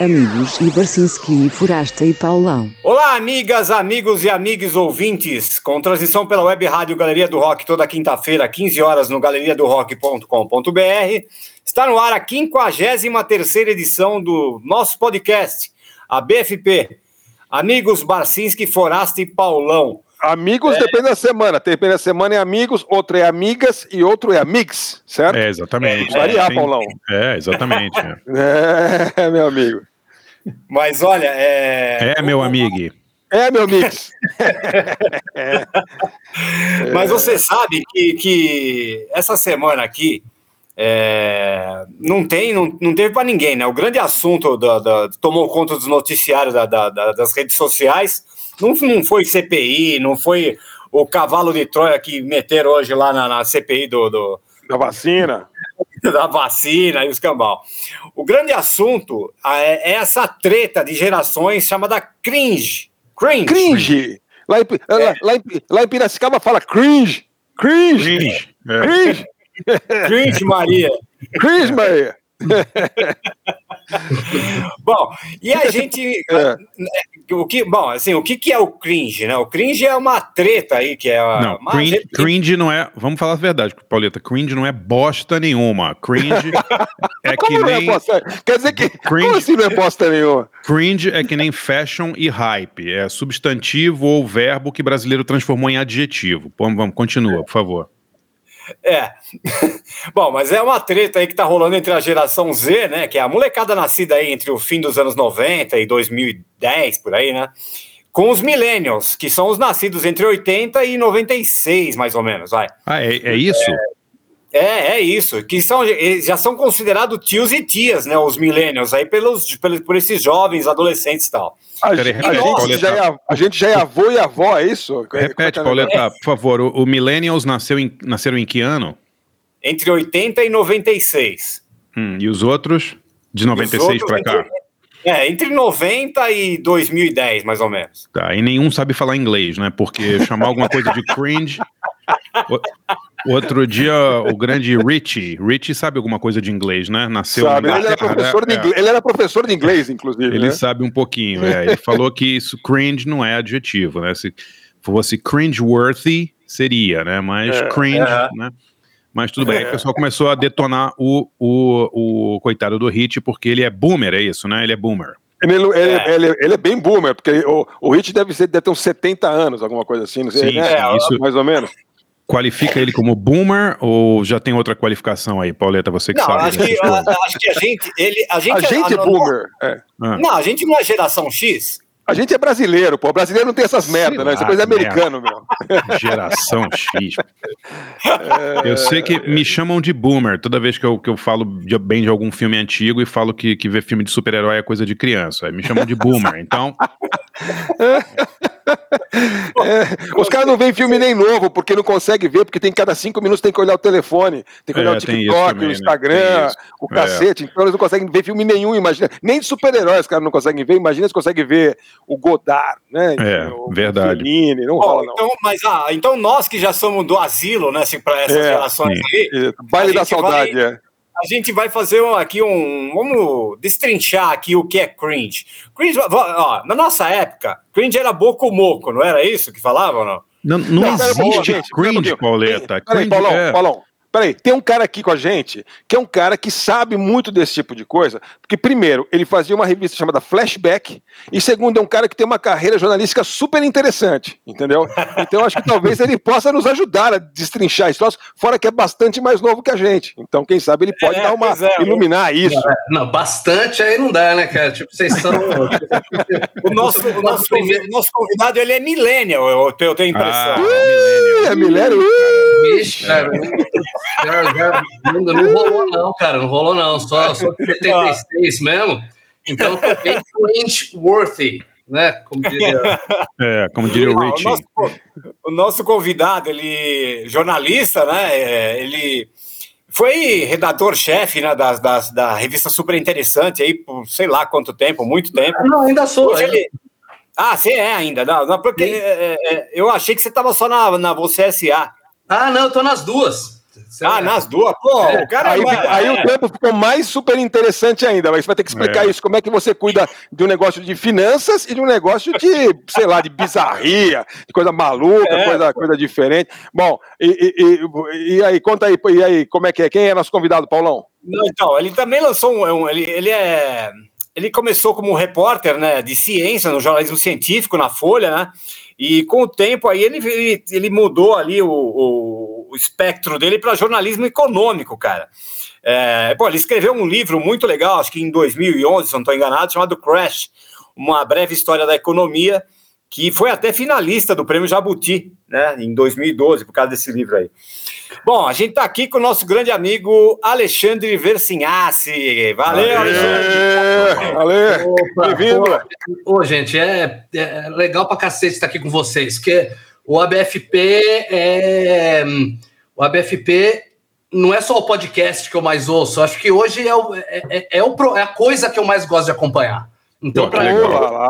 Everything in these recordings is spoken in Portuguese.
amigos e Barcinski, Forasta e Paulão. Olá, amigas, amigos e amigos ouvintes, com transmissão pela web rádio Galeria do Rock toda quinta-feira, 15 horas no galeriadorock.com.br. Está no ar a 53 edição do nosso podcast, a BFP. Amigos Barcinski, Forasta e Paulão. Amigos é. depende da semana. Depende da semana é amigos, outro é amigas e outro é amigos, certo? É, exatamente. É, variar, Paulão. É, exatamente. é, meu amigo. Mas olha, é. É, meu amigo. É, meu amigo. é. Mas você sabe que, que essa semana aqui é, não tem, não, não teve para ninguém, né? O grande assunto da, da, tomou conta dos noticiários da, das redes sociais não, não foi CPI, não foi o cavalo de Troia que meteram hoje lá na, na CPI do, do, Da vacina. da vacina e os cambal. O grande assunto é, é essa treta de gerações chamada cringe. Cringe. Cringe. Lá em, é. lá, em, lá em Piracicaba fala cringe. Cringe. Cringe, é. cringe. cringe Maria. Cringe Maria. bom, e a gente. É. O que, bom, assim, o que, que é o cringe, né? O cringe é uma treta aí, que é. Não, cringe, cringe, não é. Vamos falar a verdade, Pauleta. Cringe não é bosta nenhuma. Cringe é que como nem. É Quer dizer que. Cringe, como assim não é bosta nenhuma? Cringe é que nem fashion e hype. É substantivo ou verbo que brasileiro transformou em adjetivo. Vamos, vamos continua, por favor. É. Bom, mas é uma treta aí que tá rolando entre a geração Z, né? Que é a molecada nascida aí entre o fim dos anos 90 e 2010, por aí, né? Com os millennials, que são os nascidos entre 80 e 96, mais ou menos, vai. Ah, é, é isso? É, é, é isso, que são, já são considerados tios e tias, né, os millennials, aí pelos, pelos, por esses jovens, adolescentes e tal. A, a, gente já é, a gente já é avô e avó, é isso? Repete, Pauleta, por favor, o, o millennials nasceu em, nasceram em que ano? Entre 80 e 96. Hum, e os outros? De 96 para cá? É, entre 90 e 2010, mais ou menos. Tá, e nenhum sabe falar inglês, né? Porque chamar alguma coisa de cringe Outro dia, o grande Richie, Richie sabe alguma coisa de inglês, né? Nasceu sabe, ele, era professor de inglês, é. ele era professor de inglês, inclusive. Ele né? sabe um pouquinho, é. Ele falou que isso cringe não é adjetivo, né? Se fosse cringe-worthy, seria, né? Mas é, cringe, é. né? Mas tudo bem. Aí o pessoal começou a detonar o, o, o coitado do Hit, porque ele é boomer, é isso, né? Ele é boomer. Ele, ele, é. Ele, ele, é bem boomer, porque o, o Hit deve, ser, deve ter uns 70 anos, alguma coisa assim, não sei, Sim, né? isso, mais ou menos qualifica ele como boomer ou já tem outra qualificação aí, Pauleta, você que não, sabe? Acho que, a, acho que a gente, ele, a gente, a gente é, é boomer. É. Não, a gente não é geração X. A gente é brasileiro, pô. O brasileiro não tem essas merdas, né? Isso é coisa americano, meu. Geração X. É... Eu sei que me chamam de boomer toda vez que eu, que eu falo de, bem de algum filme antigo e falo que, que ver filme de super-herói é coisa de criança. Aí me chamam de boomer. Então. É, os caras não veem filme nem novo, porque não conseguem ver, porque tem cada cinco minutos tem que olhar o telefone, tem que olhar é, o TikTok, também, o né? Instagram, né? o é. cacete. Então eles não conseguem ver filme nenhum, imagina. Nem de super-heróis os caras não conseguem ver, imagina se conseguem ver o Godard, né? É, o, verdade. Fellini, não rola, não. Então, mas ah, então nós que já somos do asilo, né, assim, para essas é, gerações aí. Baile da saudade, vai... é a gente vai fazer aqui um. Vamos destrinchar aqui o que é cringe. Cringe, ó, na nossa época, cringe era boco moco, não era isso que falavam, não? Não, não, não existe cringe, Pauleta. Cringe, Paulão, é... Paulão, Peraí, tem um cara aqui com a gente que é um cara que sabe muito desse tipo de coisa, porque, primeiro, ele fazia uma revista chamada Flashback, e, segundo, é um cara que tem uma carreira jornalística super interessante, entendeu? Então, acho que talvez ele possa nos ajudar a destrinchar esse troço, fora que é bastante mais novo que a gente. Então, quem sabe ele pode é, dar uma. É, iluminar isso. Não, bastante aí não dá, né, cara? Tipo, vocês são. o, nosso, o, nosso, o nosso convidado, ele é millennial, eu, tenho a impressão. Ah, é millennial. Vixe, cara. Já, já, não, não, rolou, não, cara. Não rolou, não. Só, só 76 mesmo. Então, tô bem cringe-worthy, né? Como diria, é, como diria o Rich. O nosso, o nosso convidado, ele, jornalista, né? É, ele foi redator-chefe né, da, da, da, revista Super Interessante aí por sei lá quanto tempo, muito tempo. Não, ainda sou. Hoje ele... Ah, você é ainda. Não, não porque é, é, eu achei que você estava só na, na Você SA. Ah, não, eu tô nas duas. Ah, nas duas? Pô, é. o cara aí, vai, aí é. o tempo ficou mais super interessante ainda. Mas você vai ter que explicar é. isso. Como é que você cuida de um negócio de finanças e de um negócio de, sei lá, de bizarria, de coisa maluca, é. coisa, coisa diferente. Bom, e, e, e, aí, conta aí, e aí, como é que é? Quem é nosso convidado, Paulão? Não, então, ele também lançou um. ele, ele é. Ele começou como repórter né, de ciência no jornalismo científico na Folha, né? E com o tempo aí ele, ele, ele mudou ali o, o, o espectro dele para jornalismo econômico, cara. É, bom, ele escreveu um livro muito legal, acho que em 2011, se não estou enganado, chamado Crash, uma breve história da economia, que foi até finalista do Prêmio Jabuti, né, em 2012, por causa desse livro aí. Bom, a gente está aqui com o nosso grande amigo Alexandre Versinhassi. Valeu, Aê, Alexandre! Valeu! Bem-vindo! Ô, gente, é, é legal pra cacete estar aqui com vocês, porque o ABFP é. O ABFP não é só o podcast que eu mais ouço, acho que hoje é, o, é, é, é, o, é a coisa que eu mais gosto de acompanhar. Então, para mim,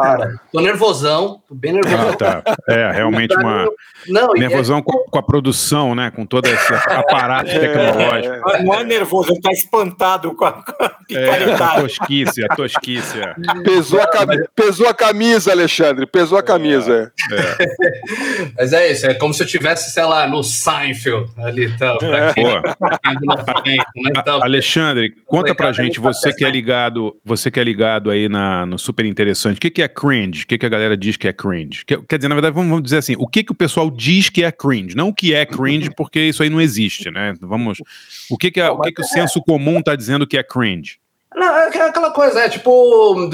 cara, tô nervosão, tô bem nervosão. Ah, tá. É, realmente uma. Não, nervosão é... com, com, a produção, né? Com todo esse aparato é, tecnológico. É, não é nervoso, ele tá espantado com a, com a é, a tosquice, a tosquice. É. Pesou, a camisa, pesou a camisa, Alexandre, pesou a camisa. É. é. Mas é isso, é como se eu tivesse, sei lá, no Seinfeld ali. Então, então, Alexandre, conta pra gente, você que é ligado, você que é ligado aí na, no super interessante. O que, que é cringe? O que, que a galera diz que é cringe? Que, quer dizer, na verdade, vamos, vamos, dizer assim, o que, que o pessoal diz que é cringe? Não o que é cringe, porque isso aí não existe, né? Vamos. O que, que, é, o, que, que o senso comum está dizendo que é cringe? Não, é aquela coisa, é tipo,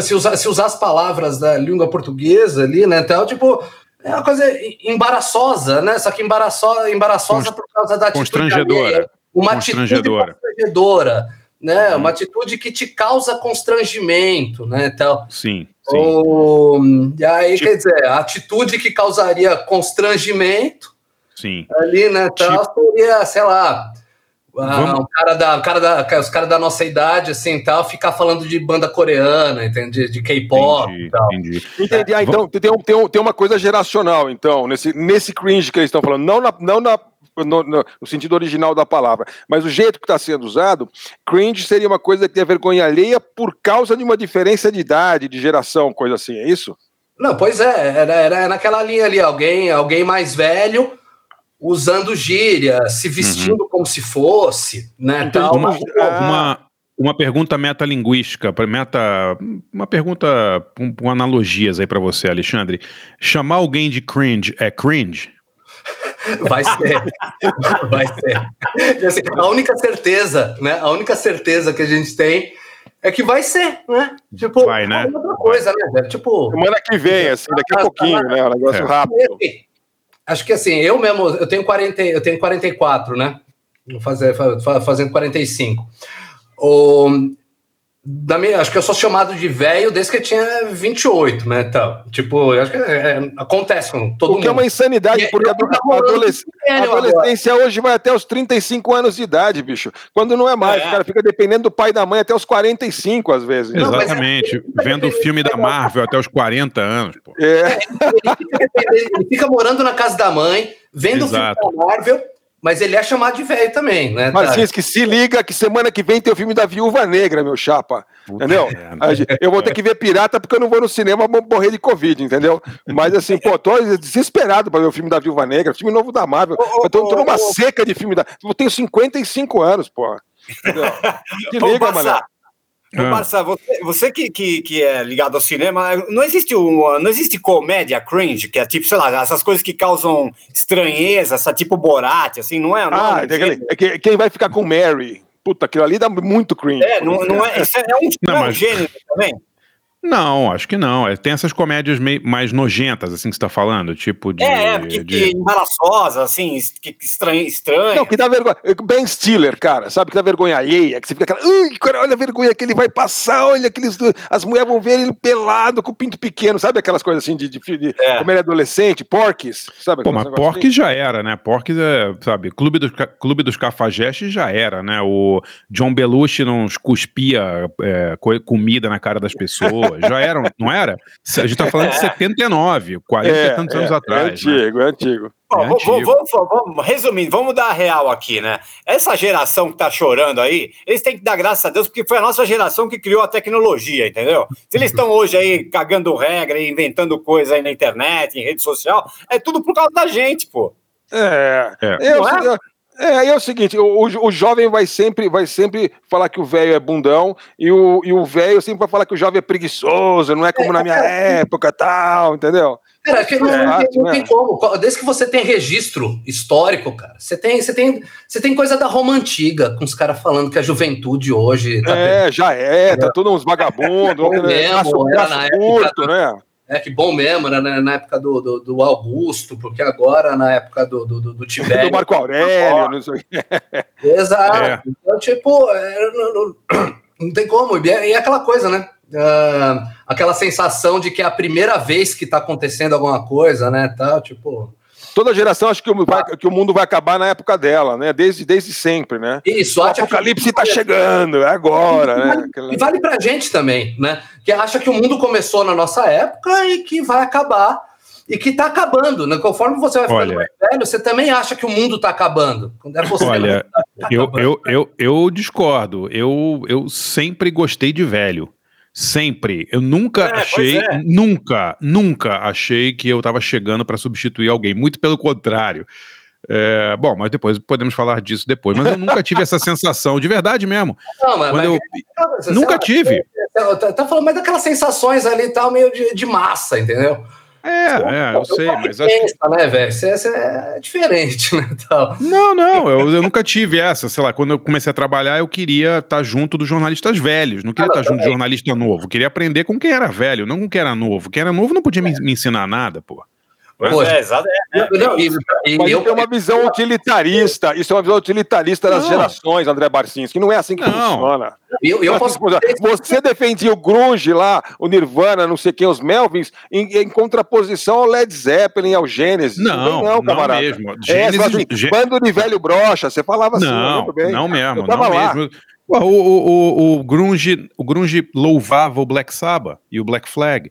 se usar, se usar as palavras da língua portuguesa ali, né? Então, tipo, é uma coisa embaraçosa, né? Só que embaraçosa, embaraçosa Const... por causa da atitude. Constrangedora. Uma constrangedora. atitude constrangedora né? Uhum. Uma atitude que te causa constrangimento, né? Então, sim. sim. e aí, tipo... quer dizer, a atitude que causaria constrangimento sim. ali, né? Então, tipo... seria, sei lá, ah, um cara da, um cara da, os caras da nossa idade, assim, tal, ficar falando de banda coreana, entende? De K-pop e tal. Entendi. Entendi. Ah, então, tem, tem, tem uma coisa geracional, então, nesse, nesse cringe que eles estão falando, não na, não na no, no, no, sentido original da palavra. Mas o jeito que está sendo usado, cringe seria uma coisa que tem vergonha alheia por causa de uma diferença de idade, de geração, coisa assim, é isso? Não, pois é, era, era naquela linha ali, alguém, alguém mais velho usando gíria, se vestindo uhum. como se fosse, né? Então, tal. Uma, uma, uma pergunta metalinguística, meta, uma pergunta com, com analogias aí para você, Alexandre. Chamar alguém de cringe é cringe? Vai ser. Vai ser. Assim, a única certeza, né? A única certeza que a gente tem é que vai ser, né? Tipo, vai, né? outra coisa, né? Tipo. Semana que vem, assim, daqui a pouquinho, né? Um negócio é. rápido. Acho que assim, eu mesmo, eu tenho 40, eu tenho 44, né? Vou fazer, fazendo 45. O, da minha, acho que eu sou chamado de velho desde que eu tinha 28, né? Então, tipo, acho que é, é, acontece com todo o mundo. que é uma insanidade, porque a, adolesc a adolescência hoje vai até os 35 anos de idade, bicho. Quando não é mais, é. o cara fica dependendo do pai e da mãe até os 45, às vezes. Exatamente. Não, Vendo o filme da Marvel até os 40 anos. Pô. É. é ele, fica, ele, fica, morando na casa da mãe, vendo Exato. o filme da Marvel mas ele é chamado de velho também, né? Mas que se liga que semana que vem tem o filme da Viúva Negra, meu chapa. Puta entendeu? É, eu vou ter que ver pirata porque eu não vou no cinema morrer de Covid, entendeu? Mas assim, pô, tô desesperado para ver o filme da Viúva Negra, filme novo da Marvel. eu tô, tô numa seca de filme da. Eu tenho 55 anos, pô. Entendeu? Se liga, mano. Ah. Marça, você, você que, que, que, é ligado ao cinema, não existe, um, não existe comédia cringe, que é tipo, sei lá, essas coisas que causam estranheza, essa tipo Borat, assim, não é? Não, ah, é, é, quem vai ficar com Mary? Puta, aquilo ali dá muito cringe. É, não, não é, isso é, é um, não, é um gênero também. Não, acho que não. É, tem essas comédias meio, mais nojentas, assim, que você tá falando, tipo de... É, que, de... que embaraçosa, assim, que, que estranho, estranho. Não, que dá vergonha. Ben Stiller, cara, sabe, que dá vergonha alheia, que você fica aquela... Ui, cara, olha a vergonha que ele vai passar, olha aqueles... As mulheres vão ver ele pelado, com o pinto pequeno, sabe aquelas coisas assim de, de, de é. como ele é adolescente, Porques, sabe? Pô, mas Porques assim? já era, né? Porques é, sabe, Clube dos, Clube dos Cafajestes já era, né? O John Belushi não cuspia é, comida na cara das pessoas. Já eram, não era? A gente tá falando de 79, 40 É, e tantos é, anos é atrás. né? antigo, é antigo. Bom, É vamos, antigo. vamos- vamos- resumindo, vamos dar a real aqui, né? Essa geração que tá chorando aí, eles têm que dar graças a Deus, porque foi a nossa geração que criou a tecnologia, entendeu? Se eles estão hoje aí cagando regra e inventando coisa aí na internet, em rede social, é tudo por causa da gente, pô. É. É. É, o Não é? é, é o seguinte, o, o- jovem vai sempre, vai sempre falar que o velho é bundão e o, e o velho sempre vai falar que o jovem é preguiçoso, não é como na minha época tal, entendeu? Cara, que não, É, não tem, não tem como. Desde que você tem registro histórico, cara, você tem, você tem, você tem coisa da Roma antiga, com os caras falando que a juventude hoje tá É, já é, tá todo uns vagabundos, né, mesmo, braço, braço na época curto, né? É que bom mesmo, era na, na época do, do, do Augusto, porque agora, na época do, do, do, do Tibério. Do Marco Aurélio, não sei. Exato. É. Então, tipo, é, não, não- não tem como. E é, e é aquela coisa, né? Ah, aquela sensação de que é a primeira vez que tá acontecendo alguma coisa, né? Tal, tipo. Toda geração acha que o, vai- que o mundo vai acabar na época dela, né? Desde, desde sempre, né? Isso, O apocalipse tá chegando, é agora, né? E vale pra gente também, né? Que acha que o mundo começou na nossa época e que vai acabar. E que tá acabando, né? Conforme você vai ficando Olha. mais velho, você também acha que o mundo tá acabando. Quando é você Olha, tá Eu, acabando. eu, eu, eu discordo. Eu, eu sempre gostei de velho. Sempre. Eu nunca É, achei, é. nunca, nunca achei que eu estava chegando para substituir alguém. Muito pelo contrário. É, bom, mas depois podemos falar disso depois. Mas eu nunca tive essa sensação, de verdade mesmo. Não, mas, mas- eu, você nunca tive. Tá, falando mais daquelas sensações ali tal, meio de, de massa, entendeu? É, é, eu sei, mas acho que Pensa, né, velho? Você, você é diferente, né? Tal. Não, não, eu, eu nunca tive essa. Sei lá, quando eu comecei a trabalhar, eu queria estar junto dos jornalistas velhos. Não queria Ah, estar junto de jornalista novo. Queria aprender com quem era velho, não com quem era novo. Quem era novo não podia me, me ensinar nada, pô. Pois Poxa. é, exato. É, Não, e, e Mas eu, isso é uma visão utilitarista, isso é uma visão utilitarista das Não. gerações, André Barcins, que não é assim que Não. funciona. eu, eu posso. Você defendia o grunge lá, o Nirvana, não sei quem, os Melvins, em, em contraposição ao Led Zeppelin, ao Gênesis. Não, Não, não, camarada. mesmo. É, você Gênesis, fala assim, Gê- bando de velho brocha, você falava assim, não, bem. não mesmo, não lá. mesmo. O, o, o, o, grunge, o grunge louvava o Black Sabbath e o Black Flag.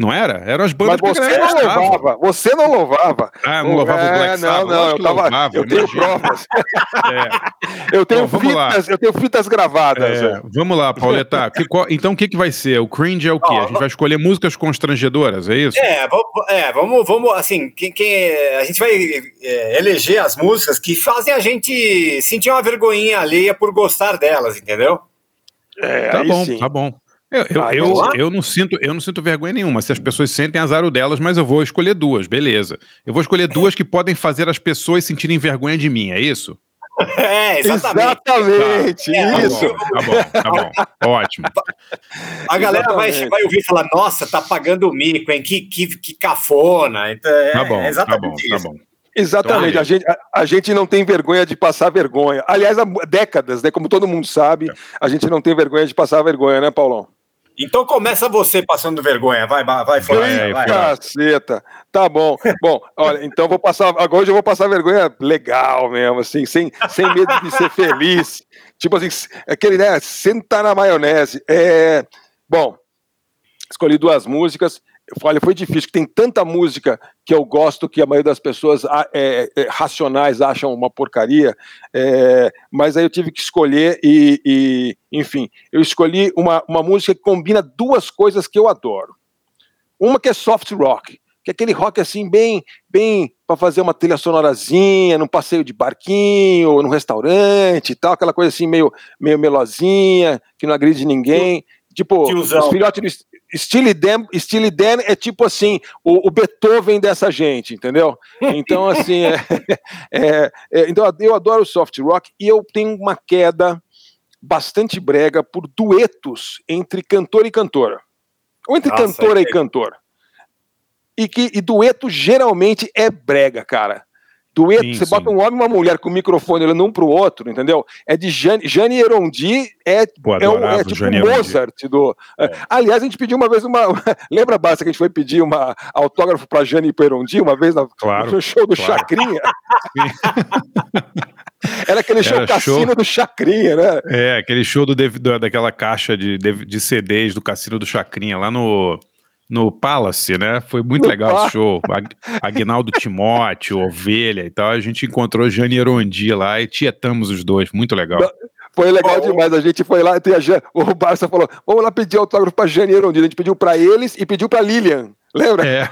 Não era? Eram as bandas Mas você não gostava. louvava, você não louvava. Ah, não louvava o É, Black Sabbath? Não, não, eu, que tava, louvava, eu tenho imagina. provas. É. Eu tenho Bom, vamos lá. fitas, eu tenho fitas gravadas. É, vamos lá, Pauleta. Que- qual- então o que, que vai ser? O cringe é o quê? Ó, A gente vai escolher músicas constrangedoras, é isso? É, vamos, é, vamos, vamos assim, quem, quem- a gente vai é, eleger as músicas que fazem a gente sentir uma vergonhinha alheia por gostar delas, entendeu? É, Tá aí bom, sim. tá bom. Eu, eu, Aí eu, lá? eu não sinto, eu não sinto vergonha nenhuma. Se as pessoas sentem azar o delas, mas eu vou escolher duas, beleza. Eu vou escolher duas que podem fazer as pessoas sentirem vergonha de mim, é isso? É, exatamente. Exatamente, É, isso. Tá bom, tá bom, tá bom. Ótimo. A galera vai, vai ouvir e falar, nossa, tá pagando o mico, hein? Que, que, que cafona. Então, é, Tá bom, tá bom, exatamente tá isso. bom. Exatamente, Então, a gente, a, a gente não tem vergonha de passar vergonha. Aliás, há décadas, né? Como todo mundo sabe, a gente não tem vergonha de passar vergonha, né, Paulão? Então começa você passando vergonha. Vai, vai, vai, Vai. Caceta. Tá bom. Bom, olha, então vou passar. Agora hoje eu vou passar vergonha legal mesmo, assim, sem, sem medo de ser feliz. Tipo assim, aquele, né? Senta na maionese. É, bom, escolhi duas músicas. Olha, foi difícil, tem tanta música que eu gosto que a maioria das pessoas é, é, racionais acham uma porcaria, é, mas aí eu tive que escolher e, e, enfim, eu escolhi uma, uma música que combina duas coisas que eu adoro. Uma que é soft rock, que é aquele rock assim, bem, bem para fazer uma trilha sonorazinha, num passeio de barquinho, num restaurante e tal, aquela coisa assim meio, meio melosinha, que não agride ninguém. Tipo, Tiozão. os filhotes do Steely Dan, Steely Dan é tipo assim, o, o Beethoven dessa gente, entendeu? Então, assim, é, é, é, então eu adoro soft rock e eu tenho uma queda bastante brega por duetos entre cantor e cantora. Ou entre Nossa, cantora é- e cantor. E que e dueto geralmente é brega, cara. Dueto, Sim, você sim. bota um homem e uma mulher com o microfone olhando um pro outro, entendeu? É de Jane, Jane Erondi, é, Pô, é, adorava é tipo Jane Erondi. Mozart do. é. Aliás, a gente pediu uma vez uma. Lembra, Basta, que a gente foi pedir uma autógrafo pra Jane Erondi uma vez na- Claro, no show do claro. Chacrinha? Era aquele show Era Cassino show... do Chacrinha, né? É, aquele show do, do daquela caixa de, de CDs do Cassino do Chacrinha lá no no Palace, né? Foi muito no legal esse show. Agnaldo Timóteo, Ovelha e tal. A gente encontrou Jane Erondi lá e tietamos os dois. Muito legal. Foi legal oh. demais. A gente foi lá, Jan, o Barça falou: vamos lá pedir autógrafo pra Jane Erondi. A gente pediu pra eles e pediu pra Lilian. Lembra? É,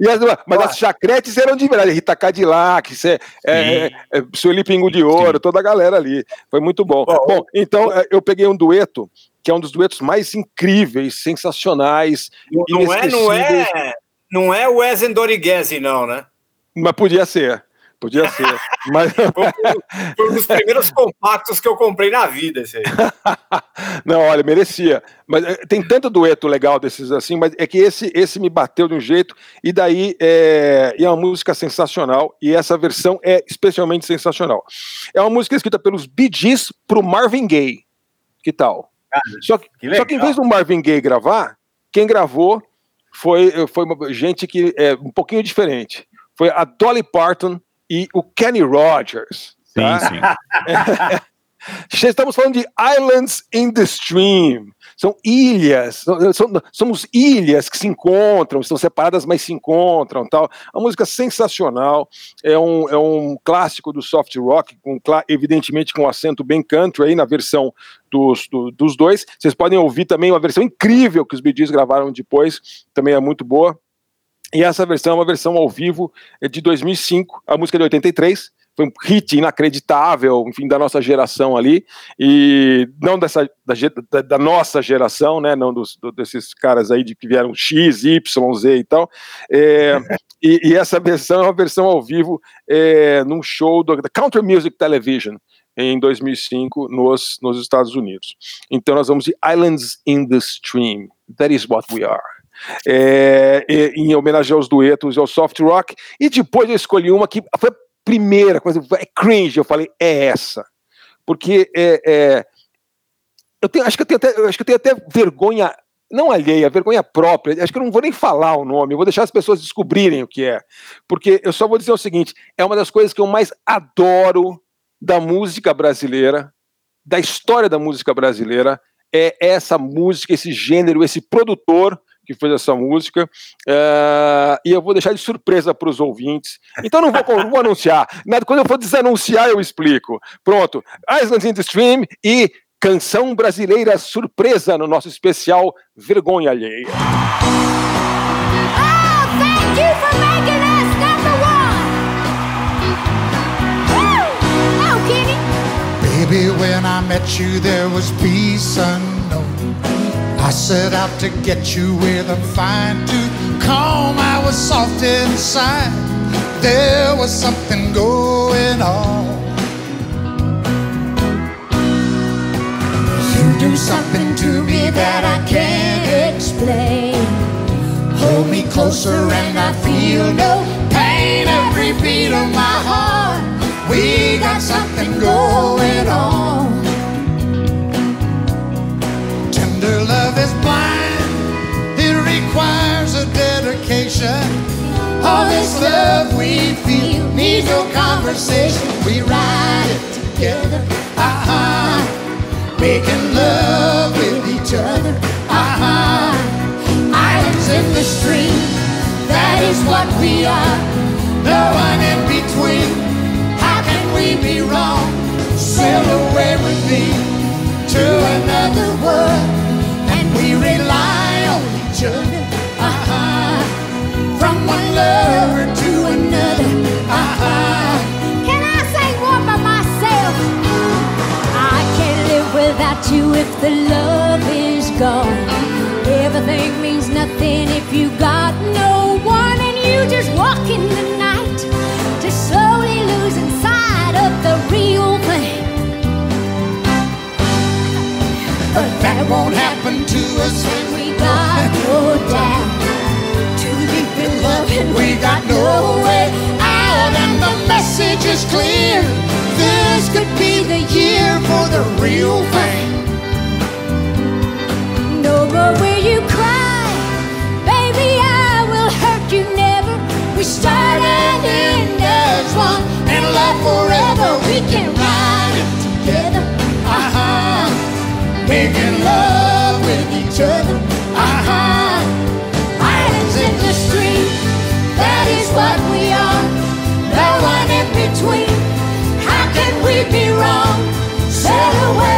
é. as, mas as chacretes eram de verdade, Rita Cadillac, é, é, é, Sueli Pingo de Ouro, Sim. toda a galera ali. Foi muito bom. Oh, bom, então oh. eu peguei um dueto, que é um dos duetos mais incríveis, sensacionais. Não, não é, não é, não é o Wes não, né? Mas podia ser. Podia ser. Mas... Foi um dos primeiros compactos que eu comprei na vida, esse aí. Não, olha, merecia. Mas eh, tem tanto dueto legal desses assim, mas é que esse, esse me bateu de um jeito, e daí é, é uma música sensacional, e essa versão é especialmente sensacional. É uma música escrita pelos Bee Gees pro Marvin Gaye. Que tal? Cara, só, que, que só que em vez do Marvin Gaye gravar, quem gravou foi, foi uma gente que é um pouquinho diferente. Foi a Dolly Parton e o Kenny Rogers. Sim, tá? sim. Estamos falando de Islands in the Stream. São ilhas, são, somos ilhas que se encontram, estão separadas, mas se encontram. Tal. A música sensacional, é um, é um clássico do soft rock, com, evidentemente com um acento bem country aí na versão dos, do, dos dois. Vocês podem ouvir também uma versão incrível que os Gees gravaram depois, também é muito boa. E essa versão é uma versão ao vivo é de 2005, a música é de 83, foi um hit inacreditável, enfim, da nossa geração ali, e não dessa, da, da nossa geração, né, não dos, do, desses caras aí de, que vieram X, Y, Z e tal, é, e, e, essa versão é uma versão ao vivo é, num show do, da Country Music Television, em 2005 nos, nos Estados Unidos. Então nós vamos de Islands in the Stream, that is what we are é, em homenagem aos duetos e ao soft rock. E depois eu escolhi uma que foi a primeira coisa, é cringe. Eu falei, é essa. Porque é, é, eu tenho, acho, que eu tenho até, acho que eu tenho até vergonha, não alheia, vergonha própria. Acho que eu não vou nem falar o nome, eu vou deixar as pessoas descobrirem o que é. Porque eu só vou dizer o seguinte: é uma das coisas que eu mais adoro da música brasileira, da história da música brasileira, é essa música, esse gênero, esse produtor que fez essa música, uh, e eu vou deixar de surpresa para os ouvintes. Então não vou, não vou anunciar. Nada, quando eu for desanunciar, eu explico. Pronto, Islands in the Stream e canção brasileira surpresa no nosso especial Vergonha Alheia. Oh, Baby, when I met you, there was peace unknown. I set out to get you with a fine tooth comb. I was soft inside. There was something going on. You do something to me that I can't explain. Hold me closer and I feel no pain. Every beat of my heart, we got something going on. Tender love is blind, it requires a dedication. All this love we feel needs no conversation. We ride it together, uh-huh. Making love with each other, uh-huh. Islands in the stream, that is what we are. No one in between. We be wrong? Sail away with me to another world and we rely on each other. Uh-huh. From one lover to another. Uh-huh. Can I say one by myself? I can't live without you if the love is gone. Everything means nothing if you got no one and you just walk in the that won't happen to us when we got no doubt. Too deep in love and we got no way out. And the message is clear. This could be the year for the real thing. No more will you cry, baby. I will hurt you never. We start and end as one, and love away.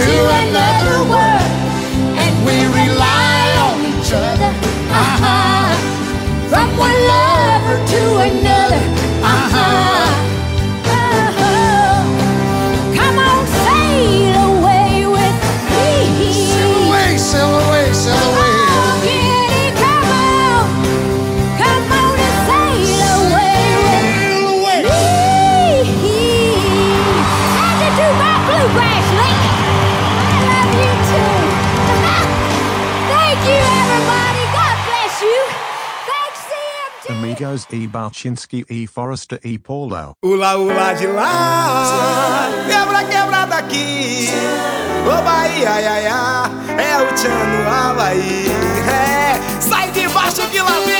to another world. Meadows e Balchinski e Forrester e Paulo. Ula, ula de lá, quebra, quebra daqui. Ô Bahia, ia, ia, é o Tchano Havaí. É, sai de baixo que lá vem.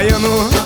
baiano.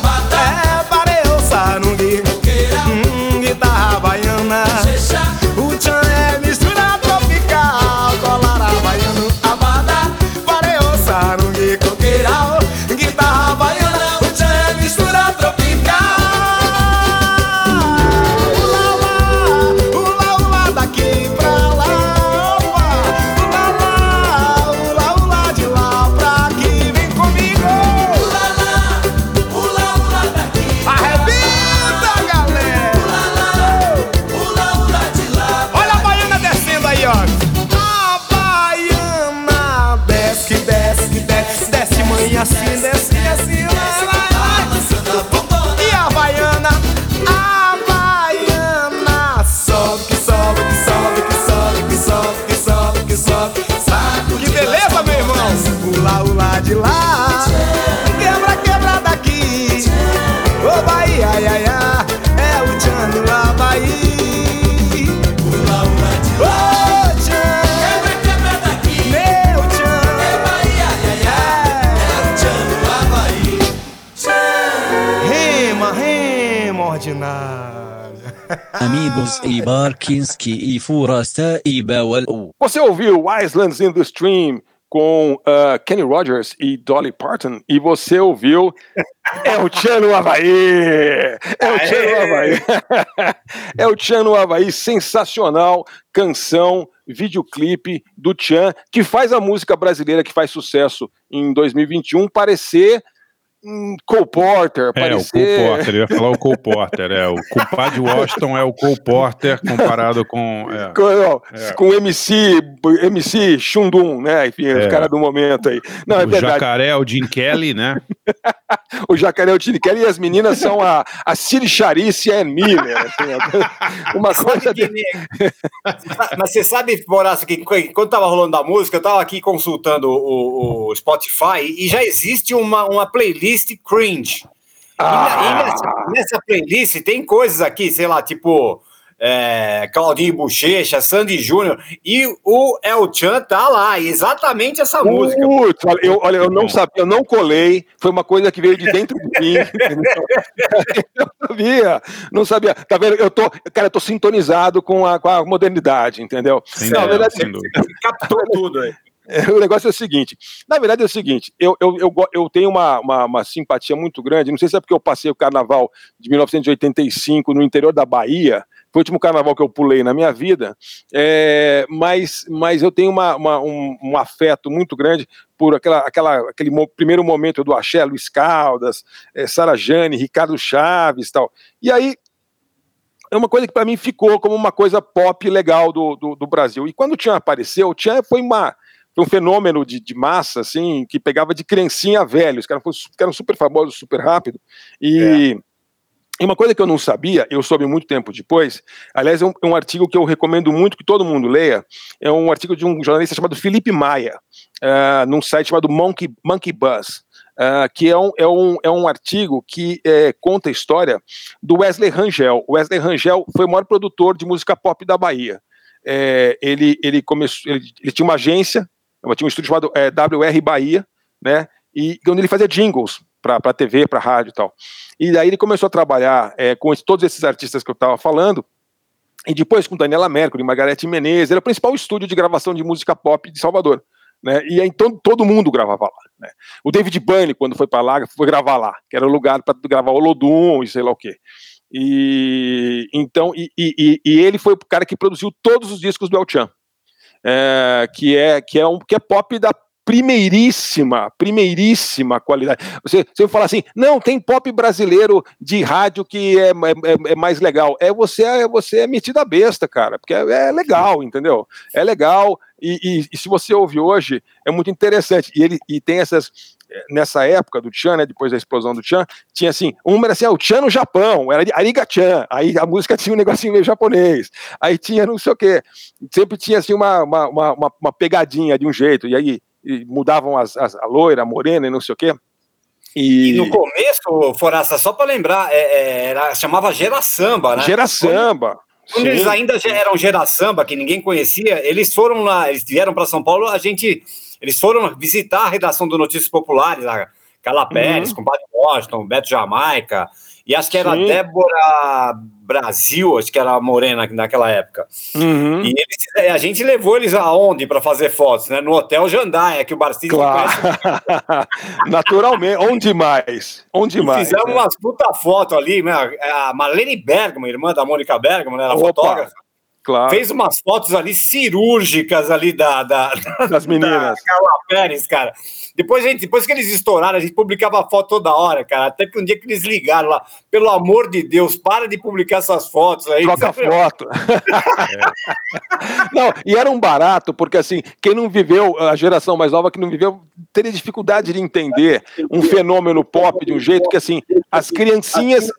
Barkinski e Furasta e Você ouviu Islands in the Stream com uh, Kenny Rogers e Dolly Parton e você ouviu É o Tchan no Havaí! É o Tchan no Havaí! é o Tchan no Havaí, sensacional canção, videoclipe do Tchan, que faz a música brasileira que faz sucesso em 2021 parecer um Cole Porter, É, o. Cole Porter, eu ia falar o Cole Porter, é, o culpado de Washington é o Cole Porter comparado com... é. Com, ó, É. com MC, MC Xundum, né? Enfim, os É. caras do momento aí. Não, é o verdade. Jacaré, o Jim Kelly, né? O jacaré é o Tini Kelly e as meninas são a, a Ciri Charice e a Miller. assim, uma coisa. de- Mas você sabe, Moraço, que quando tava rolando a música, eu tava aqui consultando o, o Spotify e já existe uma, uma playlist cringe. E na- e nessa, nessa playlist tem coisas aqui, sei lá, tipo é, Claudinho Bochecha, Sandy Júnior, e o El Chan tá lá, exatamente essa música. Eu, olha, eu não sabia, eu não colei, foi uma coisa que veio de dentro de mim. eu não sabia, não sabia. Tá vendo? Eu tô, cara, eu tô sintonizado com a, com a modernidade, entendeu? Sem Não, dúvida, verdade, sem dúvida. Captou tudo aí. É, O negócio é o seguinte: na verdade é o seguinte, eu, eu, eu, eu tenho uma, uma, uma simpatia muito grande, não sei se é porque eu passei o carnaval de 1985 no interior da Bahia, foi o último carnaval que eu pulei na minha vida, é, mas, mas eu tenho uma, uma- um, um afeto muito grande por aquela, aquela, aquele mo- primeiro momento do Axé, Luiz Caldas, é, Sara Jane, Ricardo Chaves tal. E aí é uma coisa que para mim ficou como uma coisa pop legal do, do, do Brasil. E quando o Tchan apareceu, o Tchan foi uma foi um fenômeno de, de massa, assim, que pegava de criancinha velho. Os caras ficaram super famosos, super rápido. E, e uma coisa que eu não sabia, eu soube muito tempo depois, aliás, é um, é um artigo que eu recomendo muito que todo mundo leia, é um artigo de um jornalista chamado Felipe Maia, ah, num site chamado Monkey, Monkey Buzz, ah, que é um, é, um, é um artigo que eh, conta a história do Wesley Rangel. O Wesley Rangel foi o maior produtor de música pop da Bahia. É, ele, ele começou, ele, ele tinha uma agência, tinha um estúdio chamado é, WR Bahia, né? E onde ele fazia jingles para TV, para rádio e tal. E daí ele começou a trabalhar é, com todos esses artistas que eu estava falando. E depois com Daniela Mercury, Margarete Menezes, era o principal estúdio de gravação de música pop de Salvador. Né? E então todo mundo gravava lá. Né? O David Byrne, quando foi para lá, foi gravar lá, que era o lugar para gravar o Lodum e sei lá o quê. E então, e- e- e ele foi o cara que produziu todos os discos do El Chan, é, que é que é um que é pop da primeiríssima, primeiríssima qualidade. Você, você fala assim, não, tem pop brasileiro de rádio que é, é, é mais legal. É você, é você é a besta, cara, porque é, é legal, entendeu? É legal e, e- e se você ouve hoje é muito interessante. E ele e tem essas nessa época do Chan, né, depois da explosão do Chan, tinha assim, uma era assim, ah, o Chan no Japão, era Ariga-chan, aí a música tinha um negocinho meio japonês, aí tinha não sei o quê, sempre tinha assim uma, uma, uma- uma pegadinha de um jeito, e aí e mudavam as, as- a loira, a morena e não sei o quê. E, E no começo, Foraça, só para lembrar, é, é, era, chamava Gera Samba, né? Gera Samba. Quando eles ainda eram Gera Samba, que ninguém conhecia, eles foram lá, eles vieram para São Paulo, a gente, eles foram visitar a redação do Notícias Populares, a Carla Pérez, com Padre Washington, Beto Jamaica, e acho que era Sim. Débora Brasil, acho que era a morena naquela época. Uhum. E eles- é, a gente levou eles aonde para fazer fotos, né? No Hotel Jandaia, que o Barcista Claro. Naturalmente, onde mais? Onde mais? Fizemos né? umas puta foto ali, né? A Marlene Bergman, irmã da Mônica Bergman, né? Ela Opa, fotógrafa. Claro. Fez umas fotos ali cirúrgicas ali da, da, Das meninas. da Carla Pérez, cara. Depois, gente, depois que eles estouraram, a gente publicava foto toda hora, cara. Até que um dia que eles ligaram lá, pelo amor de Deus, para de publicar essas fotos aí. Troca foto. não, e era um barato, porque assim, quem não viveu, a geração mais nova que não viveu, teria dificuldade de entender um fenômeno pop de um jeito que assim, as criancinhas.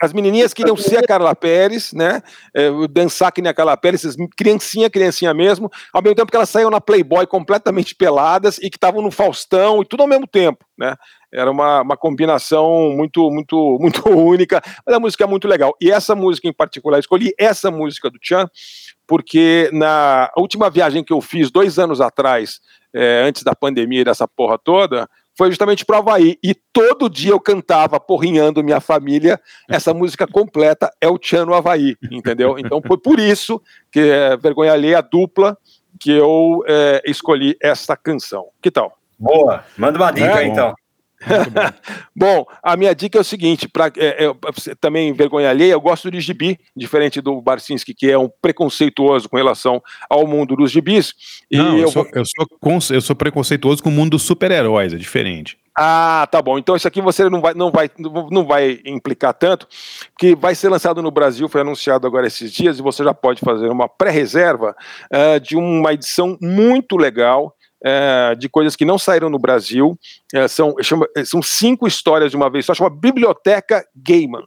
As menininhas queriam ser a Carla Pérez, né? é, dançar que nem a Carla Pérez, criancinha, criancinha mesmo, ao mesmo tempo que elas saíam na Playboy completamente peladas e que estavam no Faustão e tudo ao mesmo tempo, né? Era uma, uma combinação muito, muito, muito única, mas a música é muito legal. E essa música em particular, escolhi essa música do Tchan, porque na última viagem que eu fiz dois anos atrás, é, antes da pandemia e dessa porra toda, foi justamente pro Havaí. E todo dia eu cantava, porrinhando minha família, essa música completa é o Tchan no Havaí, entendeu? Então foi por isso que é Vergonha Alheia dupla que eu é, escolhi essa canção. Que tal? Boa, manda uma dica É, aí, então. Bom, a minha dica é o seguinte: pra, é, é, também vergonha alheia, eu gosto de gibi, diferente do Barcinski, que é um preconceituoso com relação ao mundo dos gibis. E Não, eu, eu sou, vou- eu, sou eu sou preconceituoso com o mundo dos super-heróis, é diferente. Ah, tá bom. Então isso aqui você não vai, não vai, não vai implicar tanto, que vai ser lançado no Brasil, foi anunciado agora esses dias, e você já pode fazer uma pré-reserva eh, de uma edição muito legal. Eh, de coisas que não saíram no Brasil, Eh, são, chama- eh, são cinco histórias de uma vez só, chama Biblioteca Gaiman.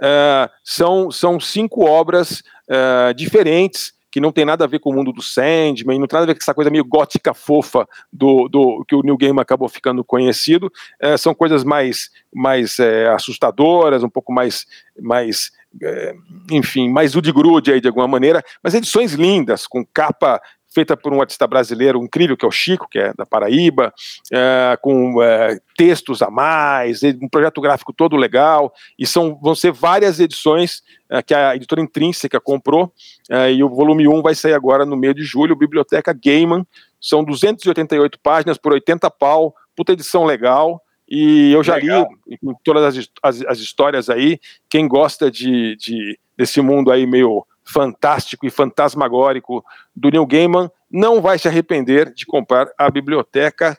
Eh, são, são cinco obras eh, diferentes que não tem nada a ver com o mundo do Sandman, não tem nada a ver com essa coisa meio gótica fofa do, do que o New Game acabou ficando conhecido. Eh, são coisas mais, mais eh, assustadoras, um pouco mais, mais eh, enfim, mais grude aí de alguma maneira, mas edições lindas, com capa feita por um artista brasileiro incrível, que é o Chico, que é da Paraíba, eh, com eh, textos a mais, um projeto gráfico todo legal, e são, vão ser várias edições eh, que a editora Intrínseca comprou, eh, e o volume 1 vai sair agora no meio de julho, Biblioteca Gaiman, são 288 páginas por 80 pau, puta edição legal, e eu já Legal. li todas as, as, as histórias aí, quem gosta de, de- desse mundo aí meio fantástico e fantasmagórico do Neil Gaiman, não vai se arrepender de comprar a biblioteca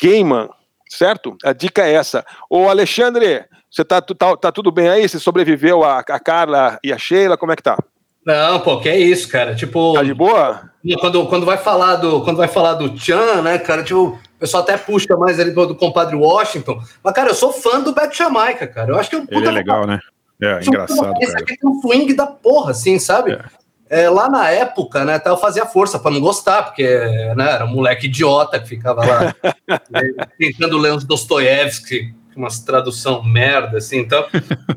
Gaiman, certo? A dica é essa. Ô Alexandre, você tá, tá, tá tudo bem aí? Você sobreviveu a, a Carla e a Sheila? Como é que tá? Não, pô, que é isso, cara. Tipo. Tá de boa? Quando, quando vai falar do quando vai falar do Chan, né, cara, tipo, o pessoal até puxa mais ali do, do compadre Washington. Mas, cara, eu sou fã do Beto Jamaica, cara. Eu acho que é um Ele é legal, né? É, engraçado, Esse cara. aqui tem um swing da porra, assim, sabe? É, lá na época, né, até eu fazia força pra não gostar, porque né, era um moleque idiota que ficava lá tentando ler uns Dostoiévski, umas tradução merda, assim, então.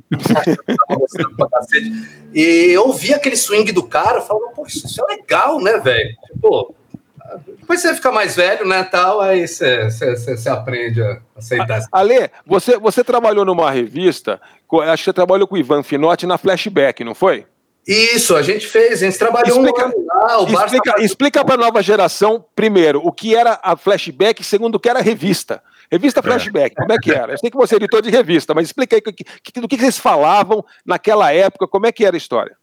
e eu vi aquele swing do cara, eu falava, pô, isso, é legal, né, velho? Tipo, depois você fica mais velho, né, tal, aí você, você, você- você aprende a aceitar. Ale, você, você trabalhou numa revista, acho que você trabalhou com o Ivan Finotti na Flashback, não foi? Isso, a gente fez, a gente trabalhou Explica- um lá, o Barça Explica, explica para a nova geração, primeiro, o que era a Flashback, segundo, o que era a revista. Revista Flashback, como é que era? Eu sei que você é editor de revista, mas explica aí que- que- do que vocês falavam naquela época, como é que era a história?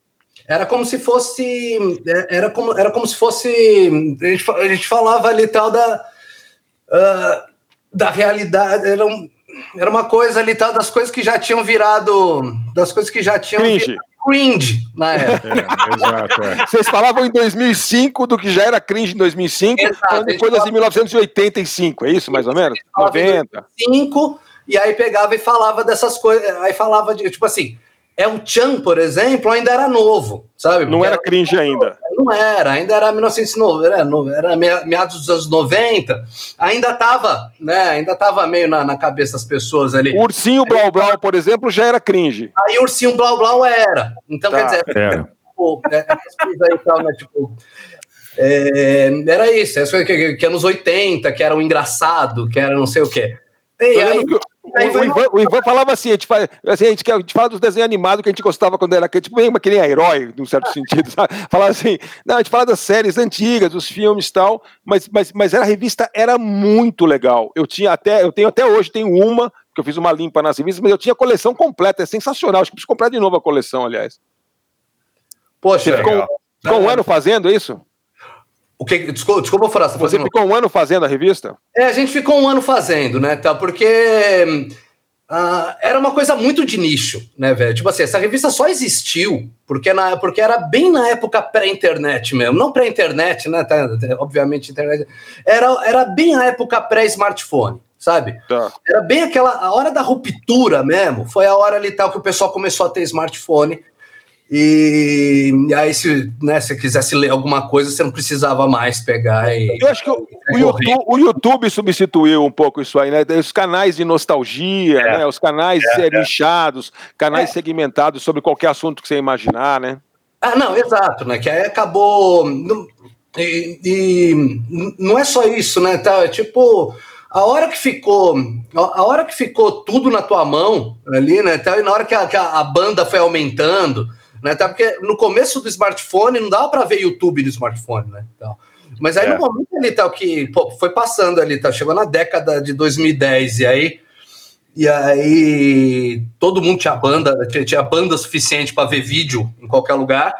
Era como se fosse. é, Era como, era como se fosse. A gente, a gente falava ali tal da. ah, da realidade. Era, um- era uma coisa ali tal das coisas que já tinham virado. Das coisas que já tinham Cringe. virado cringe na época. É, exato, é. Vocês falavam em 2005 do que já era cringe em 2005, Exato, de coisas falava- em 1985, é isso, mais ou menos? 90. Cinco, e aí pegava e falava dessas coisas. Aí falava de. Tipo assim. É o Chan, por exemplo, ainda era novo, sabe? Não Porque era cringe ainda. Não era, ainda era 1990, era, era meados dos anos 90, ainda estava, né? Ainda estava meio na, na cabeça das pessoas ali. O Ursinho Blau Blau, por exemplo, já era cringe. Aí Ursinho Blau Blau era. Então, Tá. quer dizer, Era. tipo, é, essas coisas aí e tal, né? Tipo, é, era isso, essas coisas que, que anos 80, que era um engraçado, que era não sei o quê. E Eu aí, que o, aí o Ivan, o Ivan falava assim, a gente, fala, assim, a gente, a gente fala dos desenhos animados que a gente gostava quando era criança, tipo, meio que nem a herói, num certo sentido, sabe? Falava assim, não, a gente fala das séries antigas, dos filmes e tal, mas, mas, mas era, a revista era muito legal. Eu tinha até, eu tenho até hoje, tenho uma, que eu fiz uma limpa nas revistas, mas eu tinha a coleção completa, é sensacional, acho que preciso comprar de novo a coleção, aliás. poxa, Você ficou, ficou um ano fazendo isso? O que, desculpa, desculpa Forasta, Você fazendo- ficou um ano fazendo a revista? É, a gente ficou um ano fazendo, né? Tá, porque ah, era uma coisa muito de nicho, né, velho? Tipo assim, essa revista só existiu porque, na, porque era bem na época pré-internet mesmo. Não pré-internet, né? tá, obviamente, internet. Era, era bem a época pré-smartphone, sabe? Tá. Era bem aquela. A hora da ruptura mesmo. Foi a hora ali tal que o pessoal começou a ter smartphone. E, e aí, se né, se quisesse ler alguma coisa, você não precisava mais pegar e. Eu acho que o, o YouTube, o YouTube substituiu um pouco isso aí, né? Os canais de nostalgia, É. né? Os canais É, eh, nichados, canais segmentados sobre qualquer assunto que você imaginar, né? Ah, não, exato, né? Que aí acabou. não- E, e não é só isso, né? Tá, tipo, a hora que ficou, a hora que ficou tudo na tua mão ali, né? Então, e na hora que a, que a banda foi aumentando, né? Tá, porque no começo do smartphone não dava para ver YouTube no smartphone, né? Então, mas aí É. no momento ali tal que pô, foi passando ali, tá? Chegou na década de 2010 e aí e aí todo mundo tinha banda, tinha, tinha banda suficiente para ver vídeo em qualquer lugar,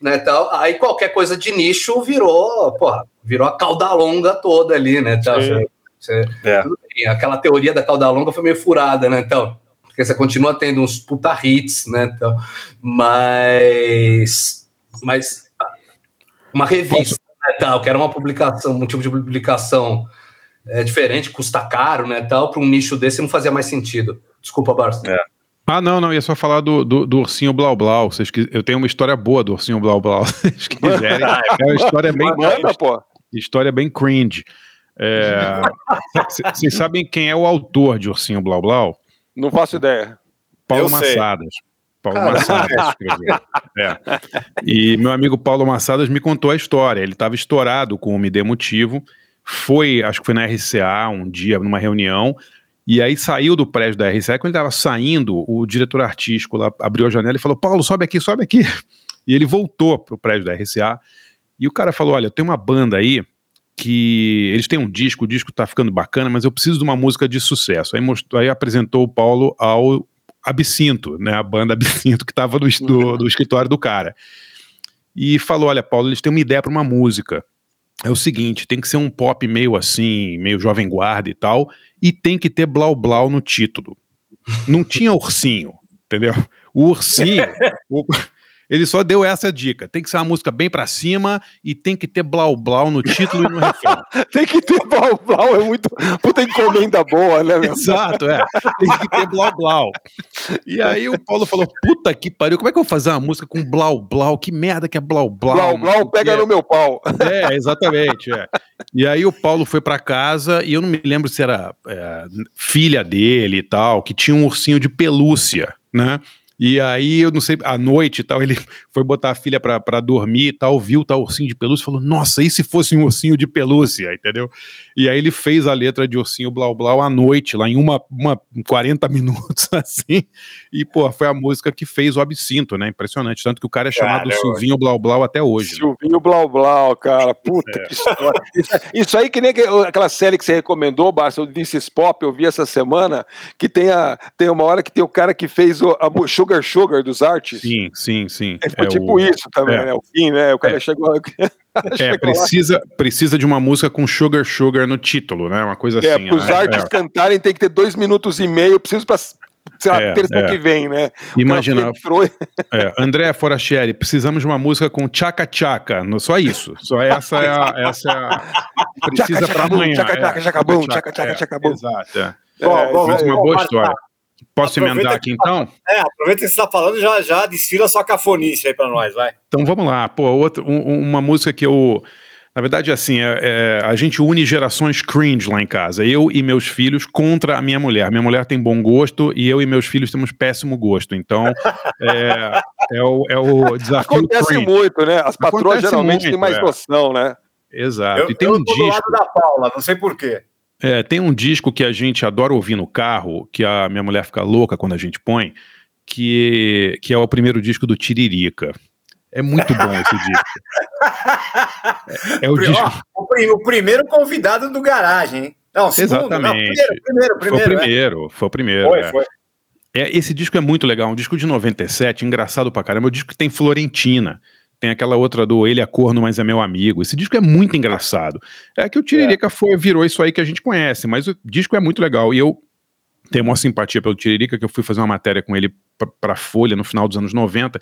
né? Tal. Aí qualquer coisa de nicho virou, porra, virou a cauda longa toda ali, né? Tal. Você- É. aquela teoria da cauda longa foi meio furada, né? Então, porque você continua tendo uns puta hits, né? Então, mas, mas uma revista, né, tal, que era uma publicação, um tipo de publicação é, diferente, custa caro, né? Tal, para um nicho desse não fazia mais sentido. Desculpa, Barça. Ah, não, não, ia só falar do, do, do ursinho Blau Blau. Vocês, que- eu tenho uma história boa do ursinho Blau Blau. Se vocês quiserem. É uma história bem, Manda, pô. história bem cringe. É, Vocês sabem quem é o autor de Ursinho Blau Blau? Não faço ideia. Paulo Eu sei. Massadas. Paulo Caralho. Massadas escreveu. É. E meu amigo Paulo Massadas me contou a história. Ele estava estourado com o Me Dê Motivo. Foi, acho que foi na RCA um dia, numa reunião. E aí saiu do prédio da RCA. Quando ele estava saindo, o diretor artístico lá abriu a janela e falou: Paulo, sobe aqui, sobe aqui. E ele voltou pro prédio da RCA. E o cara falou: Olha, tem uma banda aí que eles têm um disco, o disco tá ficando bacana, mas eu preciso de uma música de sucesso. Aí, mostrou, aí apresentou o Paulo ao Absinto, né, a banda Absinto que estava do, do, do escritório do cara. E falou: Olha, Paulo, eles têm uma ideia para uma música. É o seguinte: tem que ser um pop meio assim, meio jovem guarda e tal, e tem que ter blau blau no título. Não tinha ursinho, entendeu? O ursinho. o- ele só deu essa dica. Tem que ser uma música bem pra cima e tem que ter blau blau no título e no refrão. Tem que ter blau blau, é muito. Puta encomenda boa, né, meu? Exato, é. Tem que ter blau blau. E aí o Paulo falou: puta que pariu, como é que eu vou fazer uma música com blau blau? Que merda que é blau blau? Blau blau pega no meu pau. É, exatamente. é. E aí o Paulo foi pra casa e eu não me lembro se era é, filha dele e tal, que tinha um ursinho de pelúcia, né? E aí, eu não sei, à noite e tal, ele foi botar a filha pra, pra dormir e tal, viu tal ursinho de pelúcia e falou: Nossa, e se fosse um ursinho de pelúcia, entendeu? E aí ele fez a letra de ursinho blau blau à noite, lá em uma, uma 40 minutos, assim. E, pô, foi a música que fez o absinto, né? Impressionante. Tanto que o cara é chamado Caramba. Silvinho Blau Blau até hoje. né? Silvinho Blau Blau, cara. Puta É. que história. Isso, isso aí que nem que- aquela série que você recomendou, Barça, o This is Pop, eu vi essa semana, que tem, a, tem uma hora que tem o cara que fez o, a mu- Sugar Sugar dos artes. Sim, sim, sim. Foi É tipo o- isso também, é. né? O fim, né? O cara É. chegou. É, precisa, precisa de uma música com Sugar Sugar no título, né? Uma coisa É, assim. para os né? artes É. cantarem tem que ter dois minutos e meio, preciso para sei lá, É, terça é. que vem, né? Imagina, é, André Forastieri, precisamos de uma música com tchaca tchaca, no- só isso. Só essa é a. Essa é a precisa Tchaca, para tchaca, amanhã. tchaca, é, tchaca, tchaca, tchaca, tchaca, é, tchaca, bum. Exato. É. Bom, bom, bom, uma bom, boa história. Posso Aproveita emendar aqui tá- então? É, aproveita que você está falando, já, já desfila sua cafonice aí para nós, vai. Então vamos lá. Pô, outra, um- um- uma música que eu. Na verdade, assim, é, é, a gente une gerações cringe lá em casa. Eu e meus filhos contra a minha mulher. Minha mulher tem bom gosto e eu e meus filhos temos péssimo gosto. Então, é, é o, é o desafio Acontece cringe. muito, né? As patroas Acontece geralmente muito, têm mais é. noção, né? Exato. Eu, e tem eu um tô do lado disco. da Paula, não sei porquê. É, tem um disco que a gente adora ouvir no carro, que a minha mulher fica louca quando a gente põe, que, que é o primeiro disco do Tiririca. É muito bom esse disco. É, é o disco. o, pri- o primeiro convidado do garagem, hein? Não, segundo, não, Exatamente. primeiro, primeiro, Foi o primeiro. né? primeiro, foi o primeiro. Foi, é. foi. É, esse disco é muito legal, um disco de 97, engraçado pra caramba. É um disco que tem Florentina. Tem aquela outra do Ele é corno, mas é meu amigo. Esse disco é muito engraçado. É que o Tiririca foi, virou isso aí que a gente conhece, mas o disco é muito legal. E eu tenho uma simpatia pelo Tiririca, que eu fui fazer uma matéria com ele pra Folha no final dos anos 90,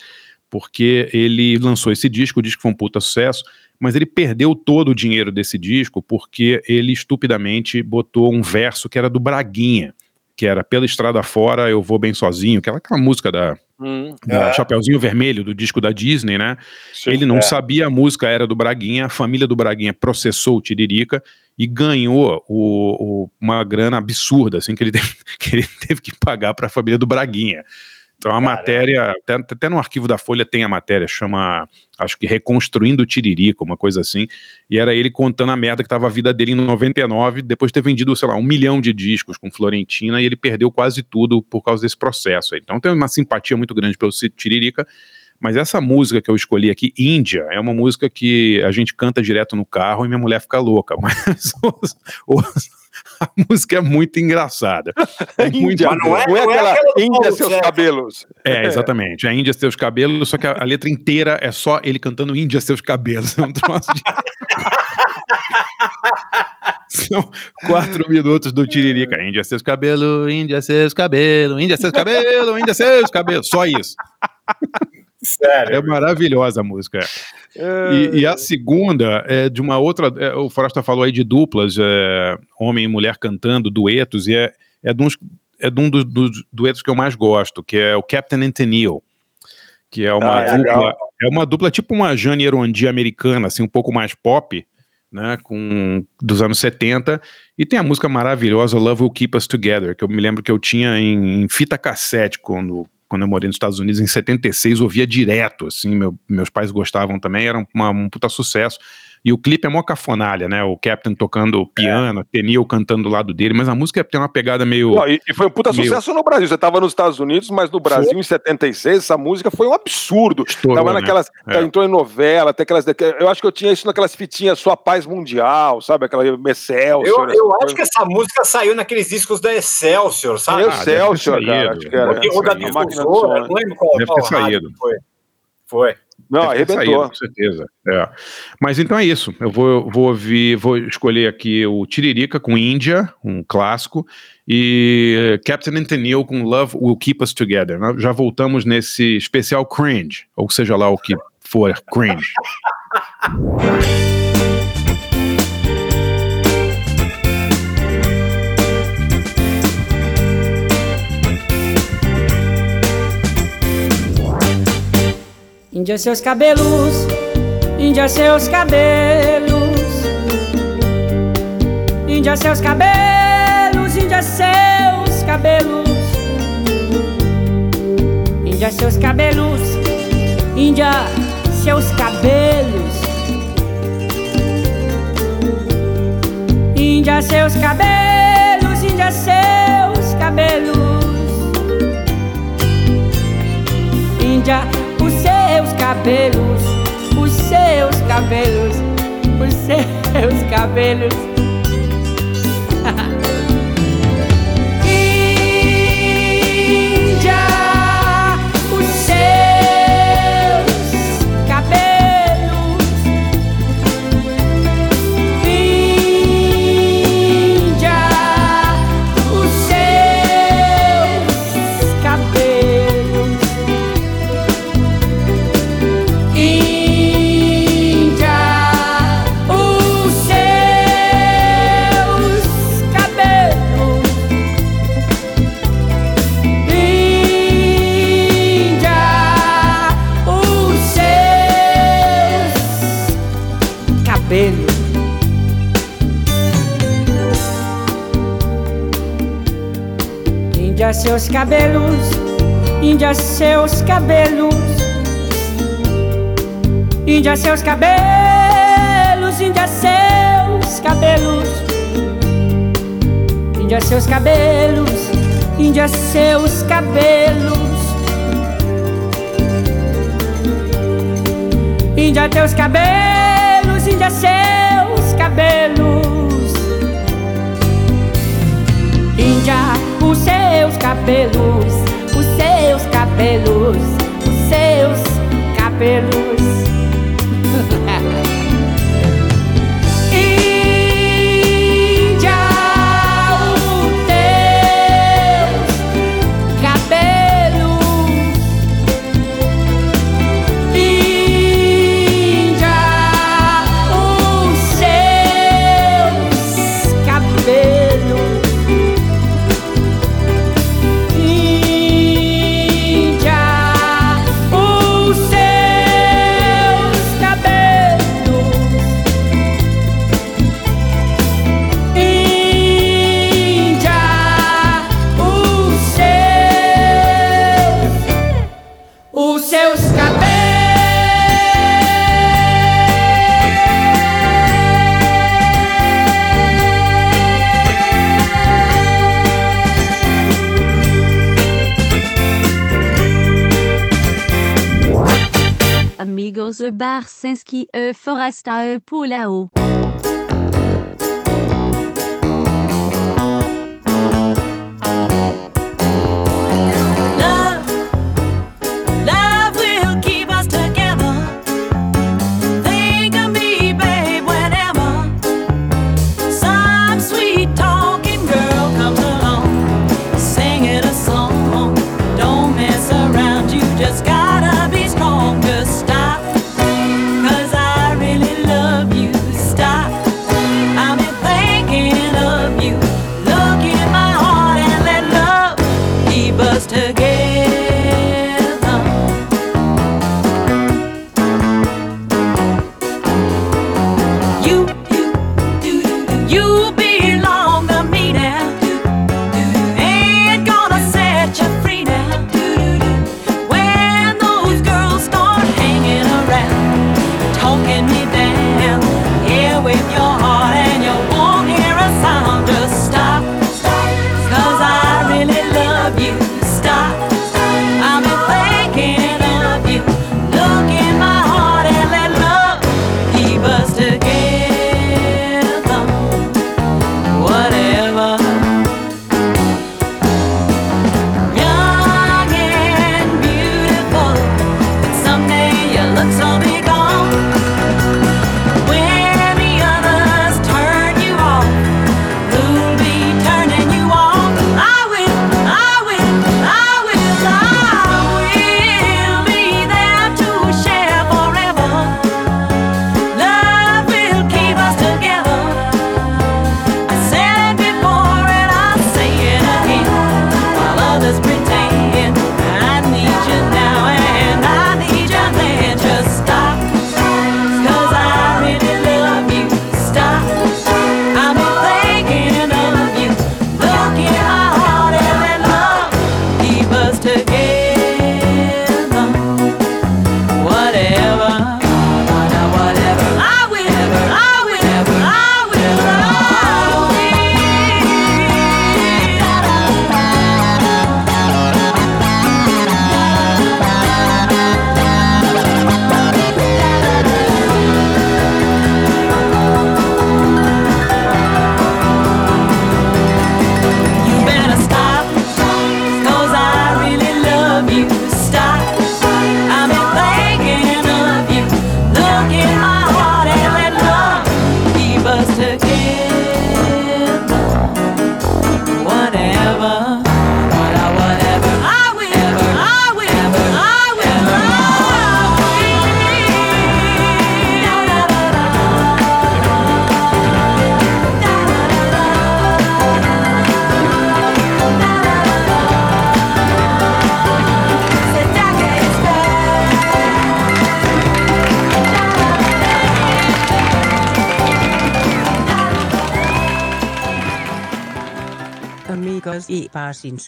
porque ele lançou esse disco, o disco foi um puta sucesso, mas ele perdeu todo o dinheiro desse disco porque ele estupidamente botou um verso que era do Braguinha, que era Pela Estrada Fora, Eu Vou Bem Sozinho, aquela, aquela música da, Hum, da É. Chapeuzinho Vermelho, do disco da Disney, né? sim. Ele não É. sabia a música era do Braguinha, a família do Braguinha processou o Tiririca e ganhou o, o- uma grana absurda, assim, que ele teve que, ele teve que pagar para a família do Braguinha. Então a matéria, até, até no arquivo da Folha tem a matéria, chama, acho que Reconstruindo o Tiririca, uma coisa assim, e era ele contando a merda que tava a vida dele em 99, depois de ter vendido, sei lá, um milhão de discos com Florentina, e ele perdeu quase tudo por causa desse processo aí. Então tem uma simpatia muito grande pelo Tiririca, mas essa música que eu escolhi aqui, Índia, é uma música que a gente canta direto no carro e minha mulher fica louca, mas os- os- a música é muito engraçada. É muito Índia, não é, não é aquela Índia seus César. cabelos. É, exatamente. A Índia seus cabelos, só que a, a letra inteira é só ele cantando Índia seus cabelos. É um troço de... São quatro minutos do Tiririca. Índia seus cabelos, Índia seus cabelos, Índia seus cabelos, Índia seus cabelos. Só isso. Sério. É maravilhosa a música. E, e a segunda é de uma outra. é, o Frosta falou aí de duplas, é, homem e mulher cantando, duetos, e é, é, de, uns, é de um dos, dos duetos que eu mais gosto, que é o Captain and Tennille, que é uma Ah, é dupla. legal. É uma dupla tipo uma Jane Erondi americana, assim, um pouco mais pop, né? Com dos anos 70. E tem a música maravilhosa Love Will Keep Us Together, que eu me lembro que eu tinha em, em fita cassete quando, quando eu morei nos Estados Unidos em 76, ouvia direto, assim, meu- meus pais gostavam também, era uma- um puta sucesso. E o clipe é mó cafonalha, né? O Captain tocando piano, Tenil cantando do lado dele, mas a música tem uma pegada meio. Não, e, e foi um puta Meu. sucesso no Brasil. Você tava nos Estados Unidos, mas no Brasil, em 76, essa música foi um absurdo. Estourou, tava né? naquelas. É. Entrou em novela, até aquelas. Eu acho que eu tinha isso naquelas fitinhas Sua Paz Mundial, sabe? Aquela Excelsior. Eu, eu coisa. acho que essa música saiu naqueles discos da Excelsior, sabe? Ah, Excelsior, cara. saído. Acho que era. Porque o da difusora, não lembro qual, Deve qual ter saído. foi. Foi. Não, arrebentou. saído, com certeza. É. Mas então é isso. Eu vou, vou ouvir, vou escolher aqui o Tiririca com Índia, um clássico, e Captain and Tennille com Love Will Keep Us Together. Nós Já voltamos nesse especial cringe, ou seja lá o que for cringe. Índia seus cabelos, Índia seus cabelos, Índia seus cabelos, Índia seus cabelos, Índia seus cabelos, Índia seus cabelos, Índia seus cabelos, Índia seus cabelos. Índia, cabelos, os seus cabelos, os seus cabelos. seus cabelos. Índia, seus cabelos. Índia, seus cabelos, Índia, seus cabelos. Índia, seus cabelos, Índia, seus cabelos. Índia, teus cabelos, Índia, seus cabelos. Índia, os seus cabelos, os seus cabelos, os seus cabelos. Amigos Barsinski e Forasta e Pulao.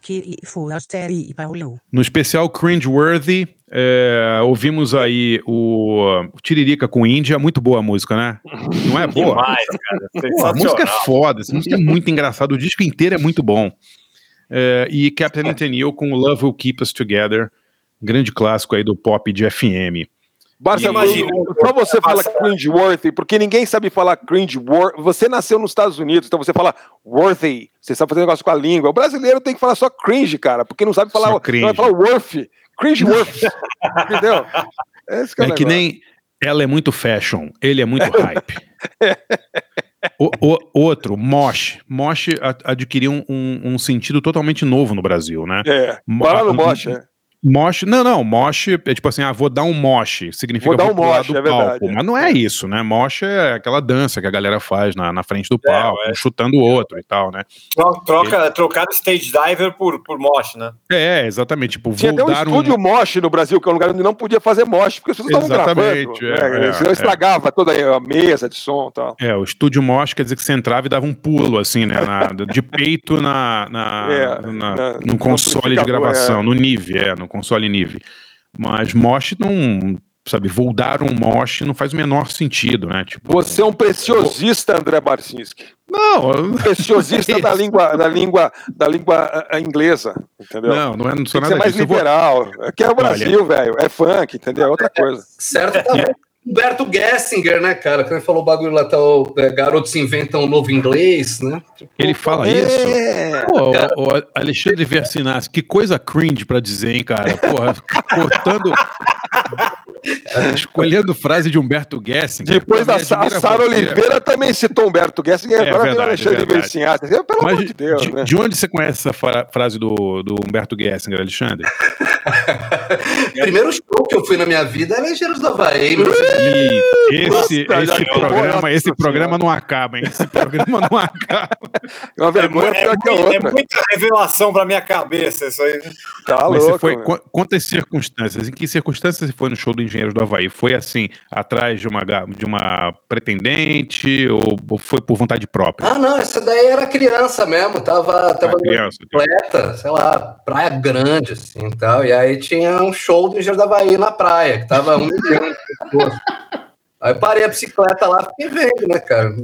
E e e Paulo. No especial Cringeworthy, é, ouvimos aí o, o Tiririca com Índia, muito boa a música, né? Não é boa? Demais, cara. Pô, a música é foda, essa música é muito engraçada, o disco inteiro é muito bom. É, e Captain Tenil com Love Will Keep Us Together, grande clássico aí do pop de FM. Barça, Imagina. só você fala cringeworthy, porque ninguém sabe falar cringeworthy. Você nasceu nos Estados Unidos, então você fala worthy. Você sabe fazer negócio com a língua. O brasileiro tem que falar só cringe, cara, porque não sabe falar, Só não cringe. vai falar worth. Cringeworthy. Entendeu? Esse que é, É que nem ela é muito fashion, ele é muito hype. O- o- outro, mosh. Mosh adquiriu um, um- um sentido totalmente novo no Brasil, né? É, Mo- no mosh, é. Mosh, não, não, mosh é tipo assim, ah, vou dar um mosh, significa Vou dar um mosh, do é verdade, palco, é. mas não é isso, né? Mosh é aquela dança que a galera faz na, na frente do É, palco, um chutando o outro e tal, né? Tro- Troca, trocar o stage diver por, por mosh, né? É, exatamente, tipo, Tinha vou até um dar estúdio um... mosh no Brasil, que é um lugar onde não podia fazer mosh, porque as pessoas estavam gravando. Exatamente, né? é, é, Senão é. estragava toda a mesa de som e tal. É, o estúdio mosh quer dizer que você entrava e dava um pulo, assim, né? na- de peito na, na, É, na- na- no console de gravação, é. no Nive, é, no console Nive. Mas mosh não, sabe, vou dar um mosh não faz o menor sentido, né? Tipo, Você é um preciosista, André Barcinski. Não, preciosista da língua, da língua, da língua ah, inglesa, entendeu? Não, não, é, não sou Tem que ser nada mais disso. Eu vou- liberal. Aqui é o Brasil, velho. É funk, entendeu? É outra coisa. Certo, tá. Humberto Gessinger, né, cara? Quando ele falou o bagulho lá, tá, o é, garotos inventam um novo inglês, né? Ele fala É. isso. Pô, o, o Alexandre Versinassi, que coisa cringe pra dizer, hein, cara? Porra, cortando. escolhendo frase de Humberto Gessinger. Depois da a Sara. Oliveira também citou Humberto Gessinger, É agora virou verdade, Alexandre é. Versiati. Pelo Mas amor de Deus, de, né? de onde você conhece essa fra- frase do, do Humberto Gessinger, Alexandre? Primeiro show que eu fui na minha vida era Engenheiros do Havaí. meu. Esse, Nossa, esse programa, esse programa não acaba, hein? Esse programa não acaba. É uma vergonha É, pior que a mui- é outra. muita revelação pra minha cabeça isso aí. Tá Mas louco. foi, qu- quantas circunstâncias? Em que circunstâncias você foi no show do Engenheiros do Havaí? Foi assim, atrás de uma, de uma pretendente ou, foi por vontade própria? Ah, não, essa daí era criança mesmo, tava, tava Ah, criança, completa, sei lá, praia grande, assim, e tal, e aí tinha um show do Engenheiro da Havaí na praia, que tava um milhão de pessoas. Aí parei a bicicleta lá, fiquei vendo, né, cara?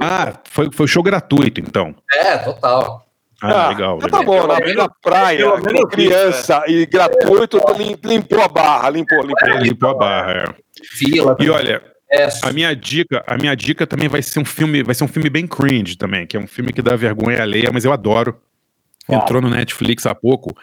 Ah, foi, foi show gratuito, então. É, total. Ah, Ah, legal, então legal. Tá bom, na, praia, menos com criança e gratuito, lim- limpou a barra, limpou, limpou. Ele limpou a barra, é. Fila. E olha, É, a minha dica, a minha dica também vai ser um filme, vai ser um filme bem cringe também, que é um filme que dá vergonha alheia, mas eu adoro. Entrou no Netflix há pouco.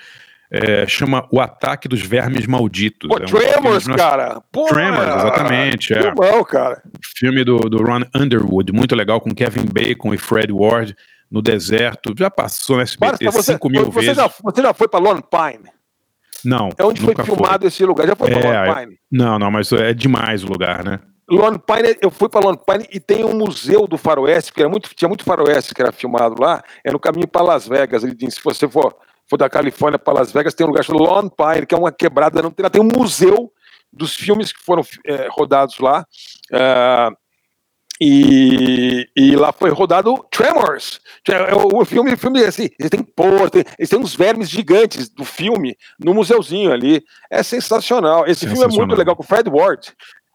É, chama O Ataque dos Vermes Malditos. Pô, É um Tremors, nós- cara. Pô, Tremors, exatamente, é. Filmão, cara. Filme do, do Ron Underwood, muito legal, com Kevin Bacon e Fred Ward no deserto. Já passou no SBT Marta, você, 5 mil você, vezes. já, você já foi pra Lone Pine? Não, É onde foi filmado esse lugar. Já foi pra É, Lone Pine? Não, não, mas é demais o lugar, né? Lone Pine, eu fui para Lone Pine e tem um museu do faroeste, porque era muito, tinha muito faroeste que era filmado lá, é no caminho para Las Vegas. Ele diz, se você for, for da Califórnia para Las Vegas, tem um lugar chamado Lone Pine, que é uma quebrada, não tem, lá tem um museu dos filmes que foram eh, rodados lá. ah, e, e lá foi rodado Tremors. É O filme, o filme assim, eles têm pô, tem, eles têm uns vermes gigantes do filme no museuzinho ali. É sensacional. Esse filme é muito legal com o Fred Ward.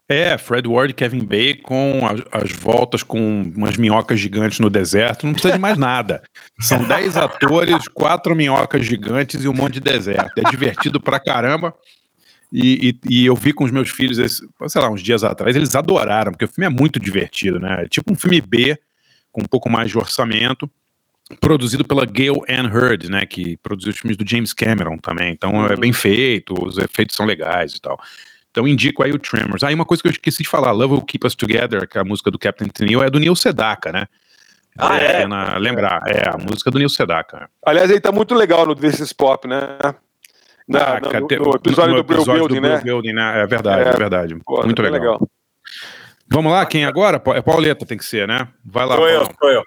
É, Fred Ward, Kevin Bacon, as, as voltas com umas minhocas gigantes no deserto, não precisa de mais nada. São 10 atores, quatro minhocas gigantes e um monte de deserto. É divertido pra caramba. E, e- e eu vi com os meus filhos, esse- sei lá, uns dias atrás, eles adoraram, porque o filme é muito divertido, né? É tipo um filme B, com um pouco mais de orçamento, produzido pela Gail Ann Hurd, né? Que produziu os filmes do James Cameron também. Então é bem feito, os efeitos são legais e tal. Então indico aí o Tremors. Aí uma coisa que eu esqueci de falar, Love Will Keep Us Together, que é a música do Captain Tennille, é do Neil Sedaka, né? Ah, Vale a é? pena lembrar, é a música do Neil Sedaka. Aliás, ele tá muito legal no This is Pop, né? Na, Ah, no, cadê- no episódio no do episódio Building, né? Building, né? É verdade, é, É. verdade. Pô, muito tá legal. Vamos lá, quem agora? É Pauleta, tem que ser, né? Vai lá, Sou eu, sou eu.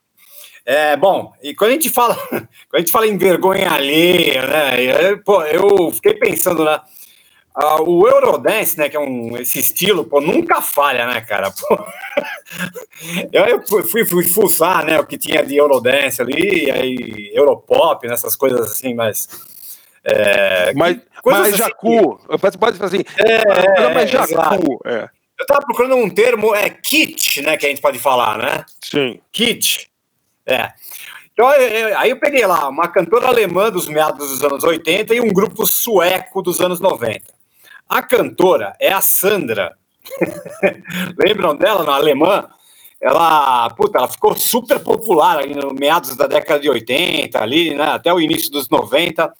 É, bom, e quando a gente fala, quando a gente fala em vergonha alheia, né? pô, eu fiquei pensando, né? Ah, o Eurodance, né, que é um, esse estilo, pô, nunca falha, né, cara? Pô. Eu, eu fui, fui, fuçar, né, o que tinha de Eurodance ali, aí Europop, nessas coisas assim, mas... É, Mas, mas assim Jacu, pode, assim. É, mas exato. Jacu, é. Eu tava procurando um termo, é kit, né, que a gente pode falar, né? Sim. Kit. É. Então, eu- aí eu peguei lá uma cantora alemã dos meados dos anos 80 e um grupo sueco dos anos 90. A cantora é a Sandra. Lembram dela, na alemã? Ela, puta, ela ficou super popular ali no meados da década de 80, ali, né, até o início dos 90.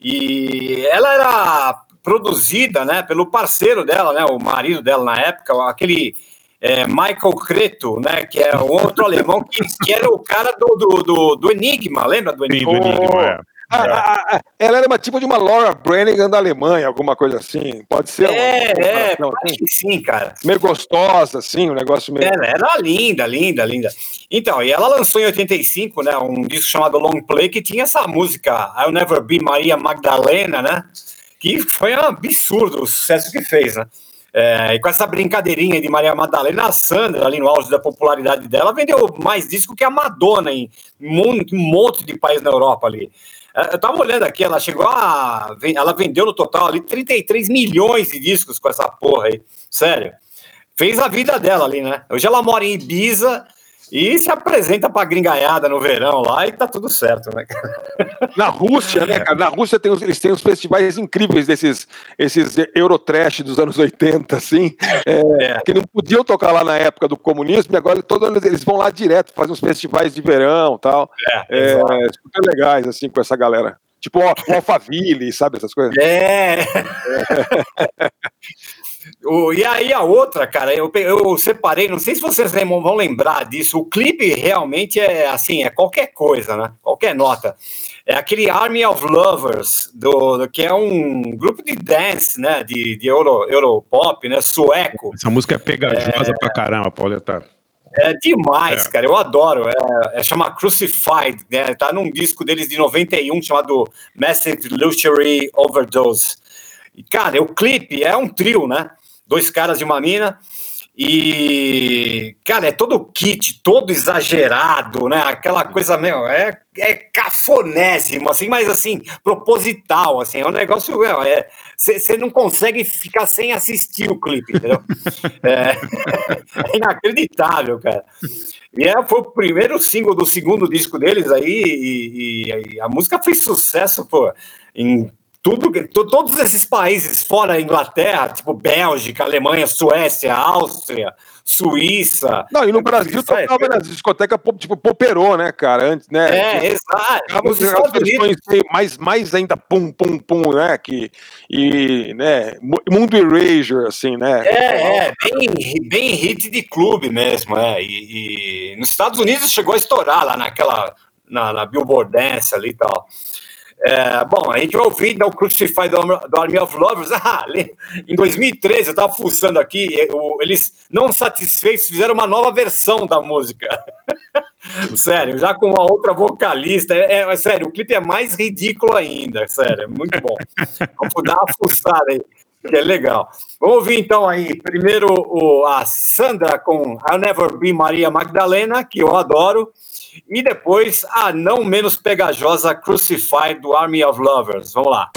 E ela era produzida, né, pelo parceiro dela, né, o marido dela na época, aquele é, Michael Creto, né, que é um outro alemão que, que era o cara do, do, do, do Enigma, lembra do Sim, Enigma? do Enigma, é. Ah, ah, ah, ela era uma tipo de uma Laura Branigan da Alemanha, alguma coisa assim. Pode ser? É, uma é, acho assim? que sim, cara. Meio gostosa, assim, um negócio meio. Ela era linda, linda, linda. Então, e ela lançou em 85, né, um disco chamado Long Play, que tinha essa música I'll Never Be Maria Magdalena, né, que foi um absurdo o sucesso que fez, né. É, e com essa brincadeirinha de Maria Madalena, a Sandra, ali no auge da popularidade dela, vendeu mais disco que a Madonna em um monte, um monte de país na Europa ali. É, Eu tava olhando aqui, ela chegou a. Ela vendeu no total ali 33 milhões de discos com essa porra aí. Sério. Fez a vida dela ali, né? Hoje ela mora em Ibiza, e se apresenta pra gringaiada no verão lá e tá tudo certo, né, cara? Na Rússia, né, cara? Na Rússia tem os- eles têm uns festivais incríveis desses esses Eurotrash dos anos 80, assim, é, que não podiam tocar lá na época do comunismo, e agora todo ano eles vão lá direto, fazem uns festivais de verão tal. É, É, super legais, assim, com essa galera. Tipo o o Alphaville, sabe essas coisas? É. O- e aí a outra, cara, eu, eu separei, não sei se vocês vão lembrar disso, o clipe realmente é assim, é qualquer coisa, né? Qualquer nota. É aquele Army of Lovers, do, do- que é um grupo de dance, né? De, de Euro, Europop, né? Sueco. Essa música é pegajosa pra caramba, Pauleta. É demais, É. cara. Eu adoro. É, é chama Crucified, né? Tá num disco deles de 91 chamado Massive Luxury Overdose. E, cara, o clipe é um trio, né? Dois caras e uma mina. E, cara, é todo kit, todo exagerado, né? Aquela coisa, meu, é, é cafonésimo, assim, mas assim, proposital, assim, é um negócio, você não consegue ficar sem assistir o clipe, entendeu? É, é inacreditável, cara. E é, foi o primeiro single do segundo disco deles aí, e, e- e a música fez sucesso, pô, em tudo, to- todos esses países fora a Inglaterra, tipo Bélgica, Alemanha, Suécia, Áustria, Suíça. Não, e no Brasil Isso é- tocava nas discotecas tipo Poperô, né, cara? Antes, né? É, exato. Nos Estados meio mais, mais ainda pum, pum, pum, né? Que, e, né? mu- Mundo Erasure, assim, né? É, é, bem, bem hit de clube mesmo, é. E, e nos Estados Unidos chegou a estourar lá naquela, na, na Billboard Dance ali e tal. É, bom, a gente vai ouvir então, o Crucify do, do Army of Lovers. Ah, em 2013, eu estava fuçando aqui, eles, não satisfeitos, fizeram uma nova versão da música. sério, já com uma outra vocalista. É, é- sério, o clipe é mais ridículo ainda, sério, é muito bom. Vamos dar uma fuçada aí, que é legal. Vamos ouvir então aí, primeiro o, a Sandra com I'll Never Be Maria Magdalena, que eu adoro, e depois a não menos pegajosa Crucified do Army of Lovers. Vamos lá.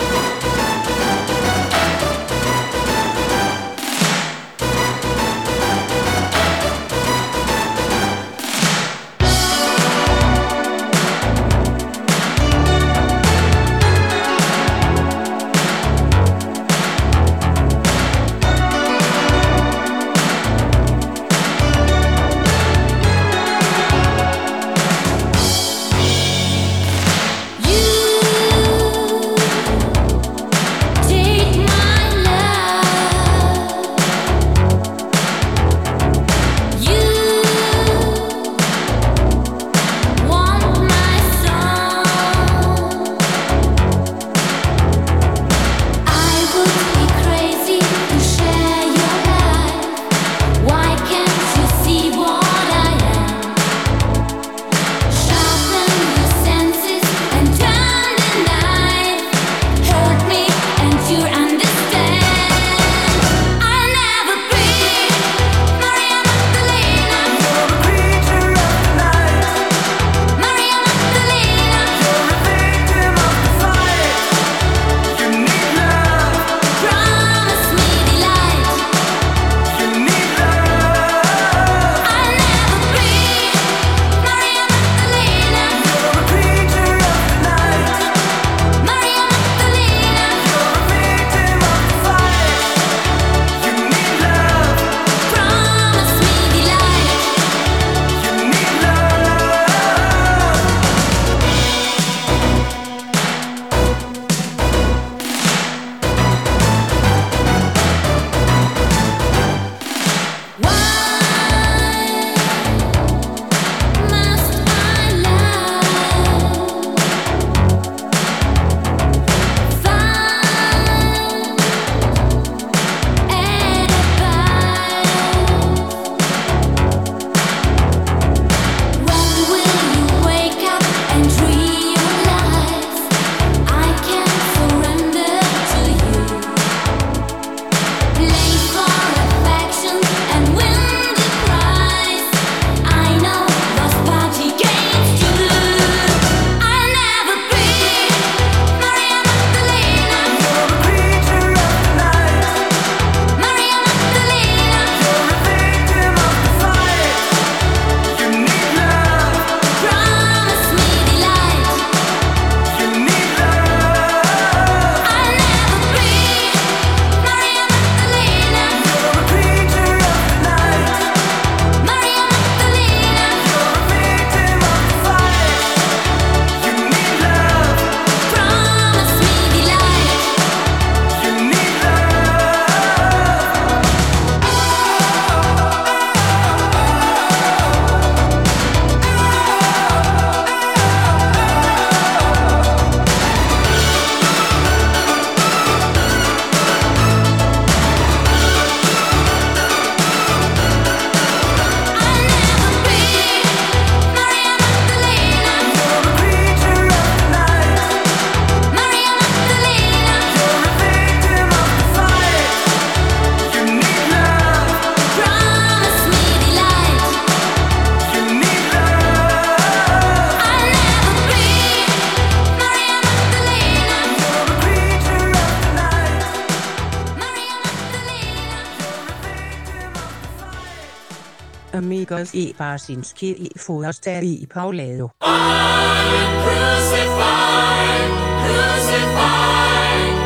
I Barsinski i Forster i Paulado. I'm Crucified, crucified,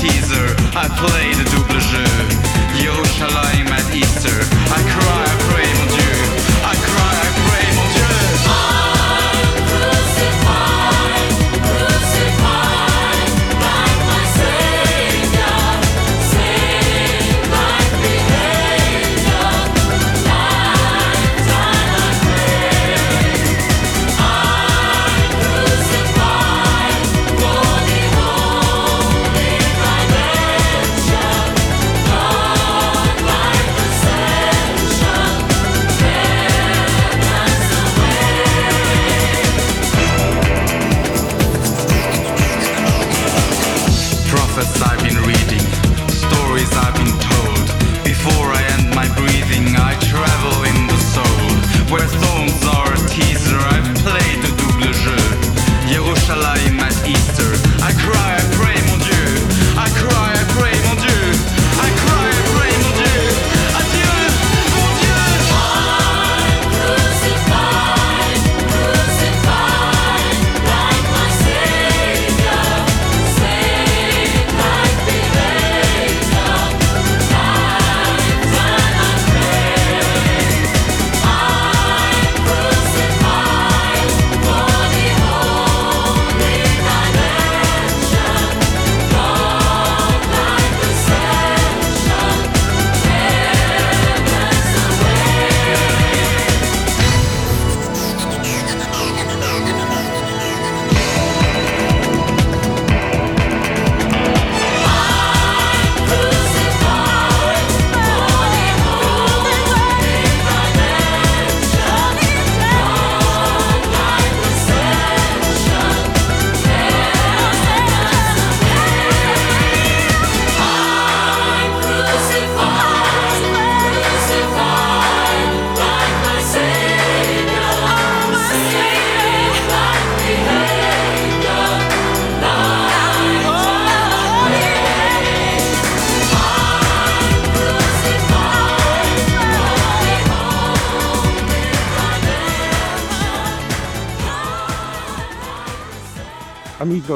teaser, I play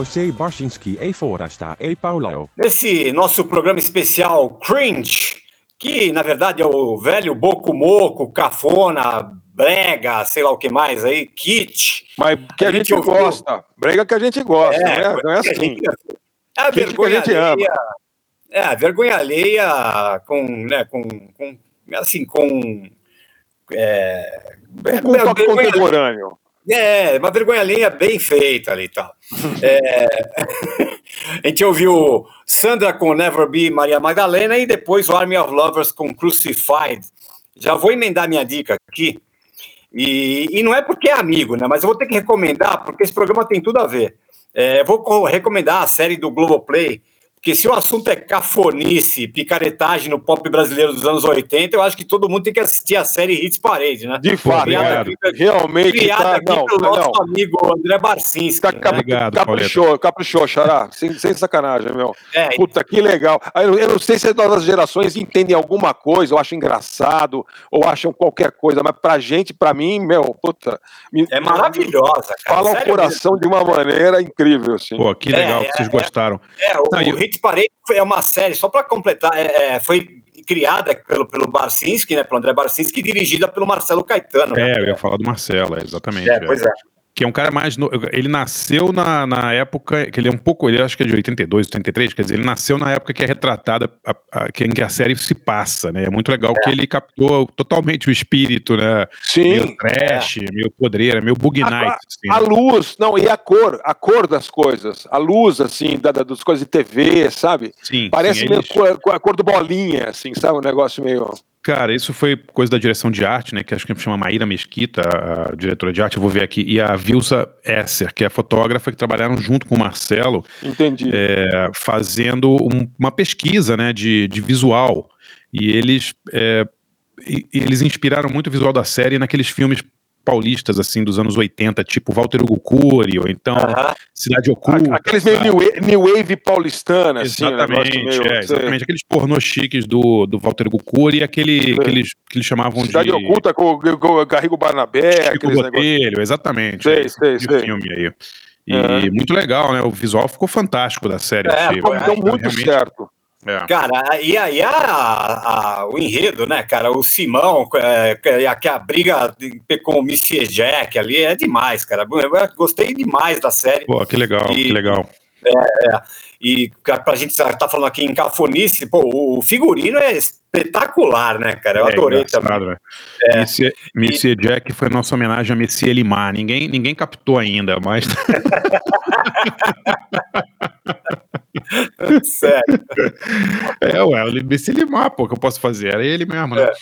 C. Barsinski e Forasta e Paulao. Nesse nosso programa especial Cringe, que na verdade é o velho boco moco, cafona, brega, sei lá o que mais aí, kit. Mas que a, gente, ouviu- gosta. Brega que a gente gosta, É, né? Não é que a assim. gente- É a Kit que a vergonha gente ama. alheia. É, a vergonha alheia com, né, com, com assim, com. É, Com um toque vergonha- contemporâneo. É, uma vergonha bem feita ali e tal. É, a gente ouviu Sandra com Never Be Maria Magdalena e depois o Army of Lovers com Crucified. Já vou emendar minha dica aqui. E, e não é porque é amigo, né? Mas eu vou ter que recomendar, porque esse programa tem tudo a ver. É, vou co- recomendar a série do Globoplay, porque se o assunto é cafonice, picaretagem no pop brasileiro dos anos 80, eu acho que todo mundo tem que assistir a série Hits Parade, né? De fato, Criada aqui- realmente criada tá- aqui não, pelo não. nosso amigo André Barcinski. Tá né? cap- caprichou, caprichou, Xará. Sem, sem sacanagem, meu. É, Puta, que legal. Eu, eu não sei se as novas gerações entendem alguma coisa, ou acham engraçado, ou acham qualquer coisa, mas pra gente, pra mim, meu, puta. me- É maravilhosa, cara. Fala o coração de uma maneira incrível, assim. Pô, que legal É, que vocês é, gostaram. É, o, Não, o Parade foi- é uma série, só para completar, é, é, foi criada pelo, pelo Barcinski, né, pelo André Barcinski, e dirigida pelo Marcelo Caetano. né? É, eu ia falar do Marcelo, é, exatamente. É, pois é. Que é um cara mais. No... Ele nasceu na, na época. que ele é um pouco. Ele acho que é de 82, 83, quer dizer, ele nasceu na época que é retratada, a, a, que, em que a série se passa, né? É muito legal é. que ele captou totalmente o espírito, né? Sim. Meio trash, é. meio podreira, meio bug a, night. Assim, a né? luz, não, e a cor, a cor das coisas, a luz, assim, da, das coisas de TV, sabe? Sim. Parece sim, meio com a cor do bolinha, assim, sabe? Um negócio meio. Cara, isso foi coisa da direção de arte, né? Que acho que chama Maíra Mesquita, a diretora de arte, eu vou ver aqui, e a Vilsa Esser, que é a fotógrafa que trabalharam junto com o Marcelo. Entendi. É, fazendo um, uma pesquisa né, de, de visual. E eles, é, e, eles inspiraram muito o visual da série naqueles filmes paulistas, assim, dos anos 80, tipo Walter Hugo Cury, ou então uh -huh. Cidade Oculta. Aqueles meio new, new Wave paulistana, exatamente, assim, meio, é, exatamente. Aqueles pornô chiques do, do Walter Hugo Cury, aquele, aqueles que eles chamavam Cidade de... Cidade Oculta com, com o Garrigo Barnabé. Chico Botelho, exatamente. Sei, sei, sei. filme aí. E é. muito legal, né? O visual ficou fantástico da série. É, ficou muito realmente... certo. É. Cara, e aí a, a, o enredo, né, cara? O Simão, é, a, a briga com o Missy Jack ali é demais, cara. Eu gostei demais da série. Pô, que legal, e, que legal. É, é. E pra gente estar tá falando aqui em cafonice, pô, o figurino é espetacular, né, cara? Eu é, adorei também. Né? É. Missy, Missy e... Jack foi nossa homenagem a Missy Elimar. Ninguém, ninguém captou ainda, mas. Sério. É, ué, o Missy Elimar, pô, que eu posso fazer? Era ele mesmo, né? É.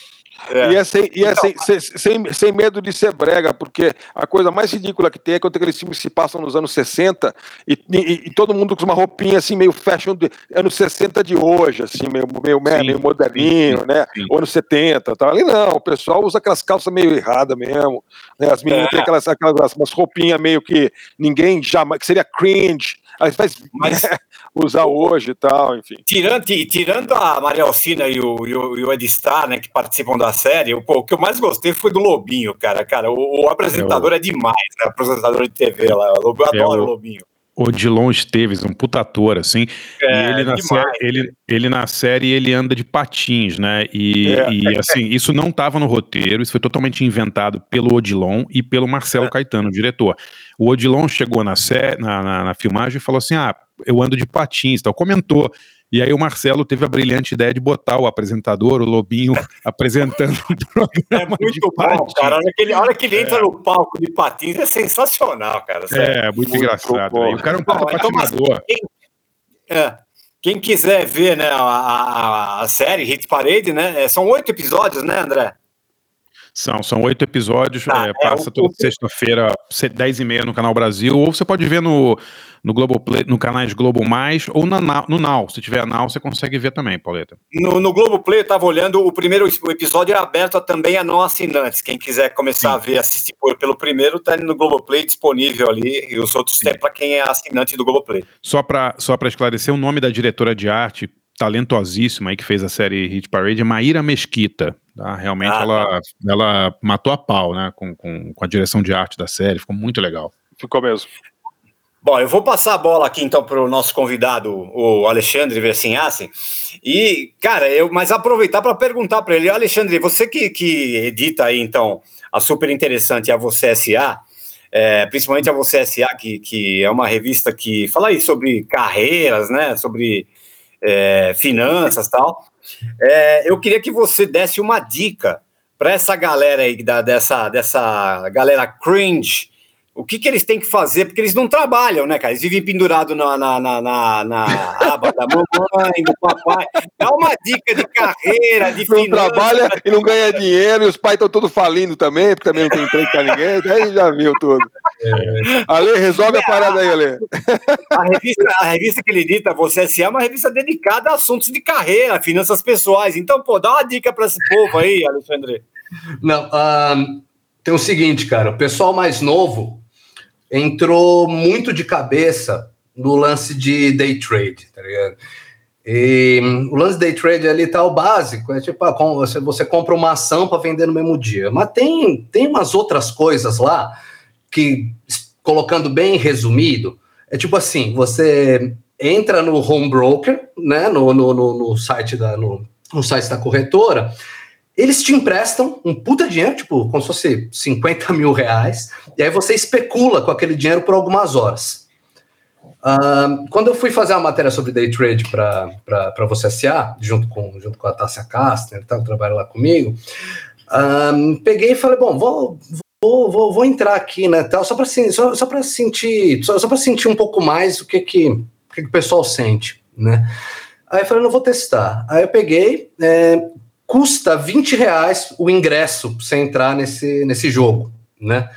É. E é, sem, e é então, sem, sem, sem, medo de ser brega, porque a coisa mais ridícula que tem é quando aqueles filmes se passam nos anos 60 e, e, e todo mundo com uma roupinha assim, meio fashion de anos 60 de hoje, assim, meio, meio, sim, meio moderninho, sim, né? Sim. Ou anos 70 tal. Ali não, o pessoal usa aquelas calças meio erradas mesmo. Né? As meninas é. têm aquelas, aquelas umas roupinhas meio que ninguém jamais, que seria cringe. Aí faz Mas... usar hoje e tal, enfim. Tirando, tirando a Maria Alcina e o, e o, e o Ed Star, né, que participam da série, o, o que eu mais gostei foi do Lobinho, cara. Cara, o, o apresentador é, o... é demais, né? Apresentador de TV lá. Eu adoro é o Lobinho. Odilon Esteves, um puta ator, assim. É, e ele na, série, ele, ele na série ele anda de patins, né? E, é. e assim, isso não estava no roteiro, isso foi totalmente inventado pelo Odilon e pelo Marcelo é. Caetano, o diretor. O Odilon chegou na, sé, na, na, na filmagem e falou assim: ah, eu ando de patins, tal. Comentou. E aí o Marcelo teve a brilhante ideia de botar o apresentador, o Lobinho, apresentando o programa. É muito bom, cara. A hora que ele, que ele entra é. no palco de patins é sensacional, cara. Sério. É, muito, muito engraçado. Né? O cara é um puta então, patinador. Quem, é, quem quiser ver né, a, a, a série Hit Parade, né? É, são oito episódios, né, André? São, são oito episódios, ah, é, passa é, toda o... sexta-feira, dez e meia no Canal Brasil, ou você pode ver no, no Globoplay, no canais Globo Mais, ou na, no Now. Se tiver Now, você consegue ver também, Pauleta. No, no Globoplay, eu estava olhando, o primeiro episódio é aberto também a não assinantes. Quem quiser começar Sim. a ver, assistir pelo primeiro, está no Globoplay disponível ali, e os outros tem para quem é assinante do Globoplay. Só para só esclarecer, o nome da diretora de arte talentosíssima aí que fez a série Hit Parade é Maíra Mesquita. Tá? Realmente ah, ela, tá. ela matou a pau né, com, com, com, a direção de arte da série, ficou muito legal. Ficou mesmo. Bom, eu vou passar a bola aqui então para o nosso convidado, o Alexandre Versinhassi. E, cara, eu mas aproveitar para perguntar para ele, Alexandre, você que, que edita aí então a super interessante a Você SA, é, principalmente a Você SA, que, que é uma revista que fala aí sobre carreiras, né? Sobre é, finanças tal. É, eu queria que você desse uma dica para essa galera aí, da, dessa, dessa galera cringe, o que, que eles têm que fazer, porque eles não trabalham, né, cara? Eles vivem pendurados na, na, na, na, na aba da mamãe, do papai. Dá uma dica de carreira, de Não trabalha e não ganha dinheiro, e os pais estão todos falindo também, porque também não tem emprego para ninguém, aí já viu tudo. É. Ale, resolve a parada aí, Ale. A revista, a revista que ele edita, Você S.A., é uma revista dedicada a assuntos de carreira, finanças pessoais. Então, pô, dá uma dica para esse povo aí, Alexandre. Não, um, tem o seguinte, cara, o pessoal mais novo entrou muito de cabeça no lance de day trade, tá ligado? E o lance day trade ali tá o básico, é tipo, ah, você, você compra uma ação para vender no mesmo dia. Mas tem, tem umas outras coisas lá que, colocando bem resumido, é tipo assim, você entra no home broker, né, no, no, no, no site da no, no site da corretora, eles te emprestam um puta dinheiro, tipo, como se fosse 50 mil reais, e aí você especula com aquele dinheiro por algumas horas. Uh, quando eu fui fazer uma matéria sobre day trade para você SA, junto com, junto com a Tássia Castner, que tá, trabalha lá comigo, uh, peguei e falei, bom, vou, vou, vou, vou entrar aqui, né, tal, só para só, só sentir, só, só para sentir um pouco mais o que que, o que que o pessoal sente, né? Aí eu falei, não vou testar. Aí eu peguei, é, custa 20 reais o ingresso para você entrar nesse, nesse jogo, né?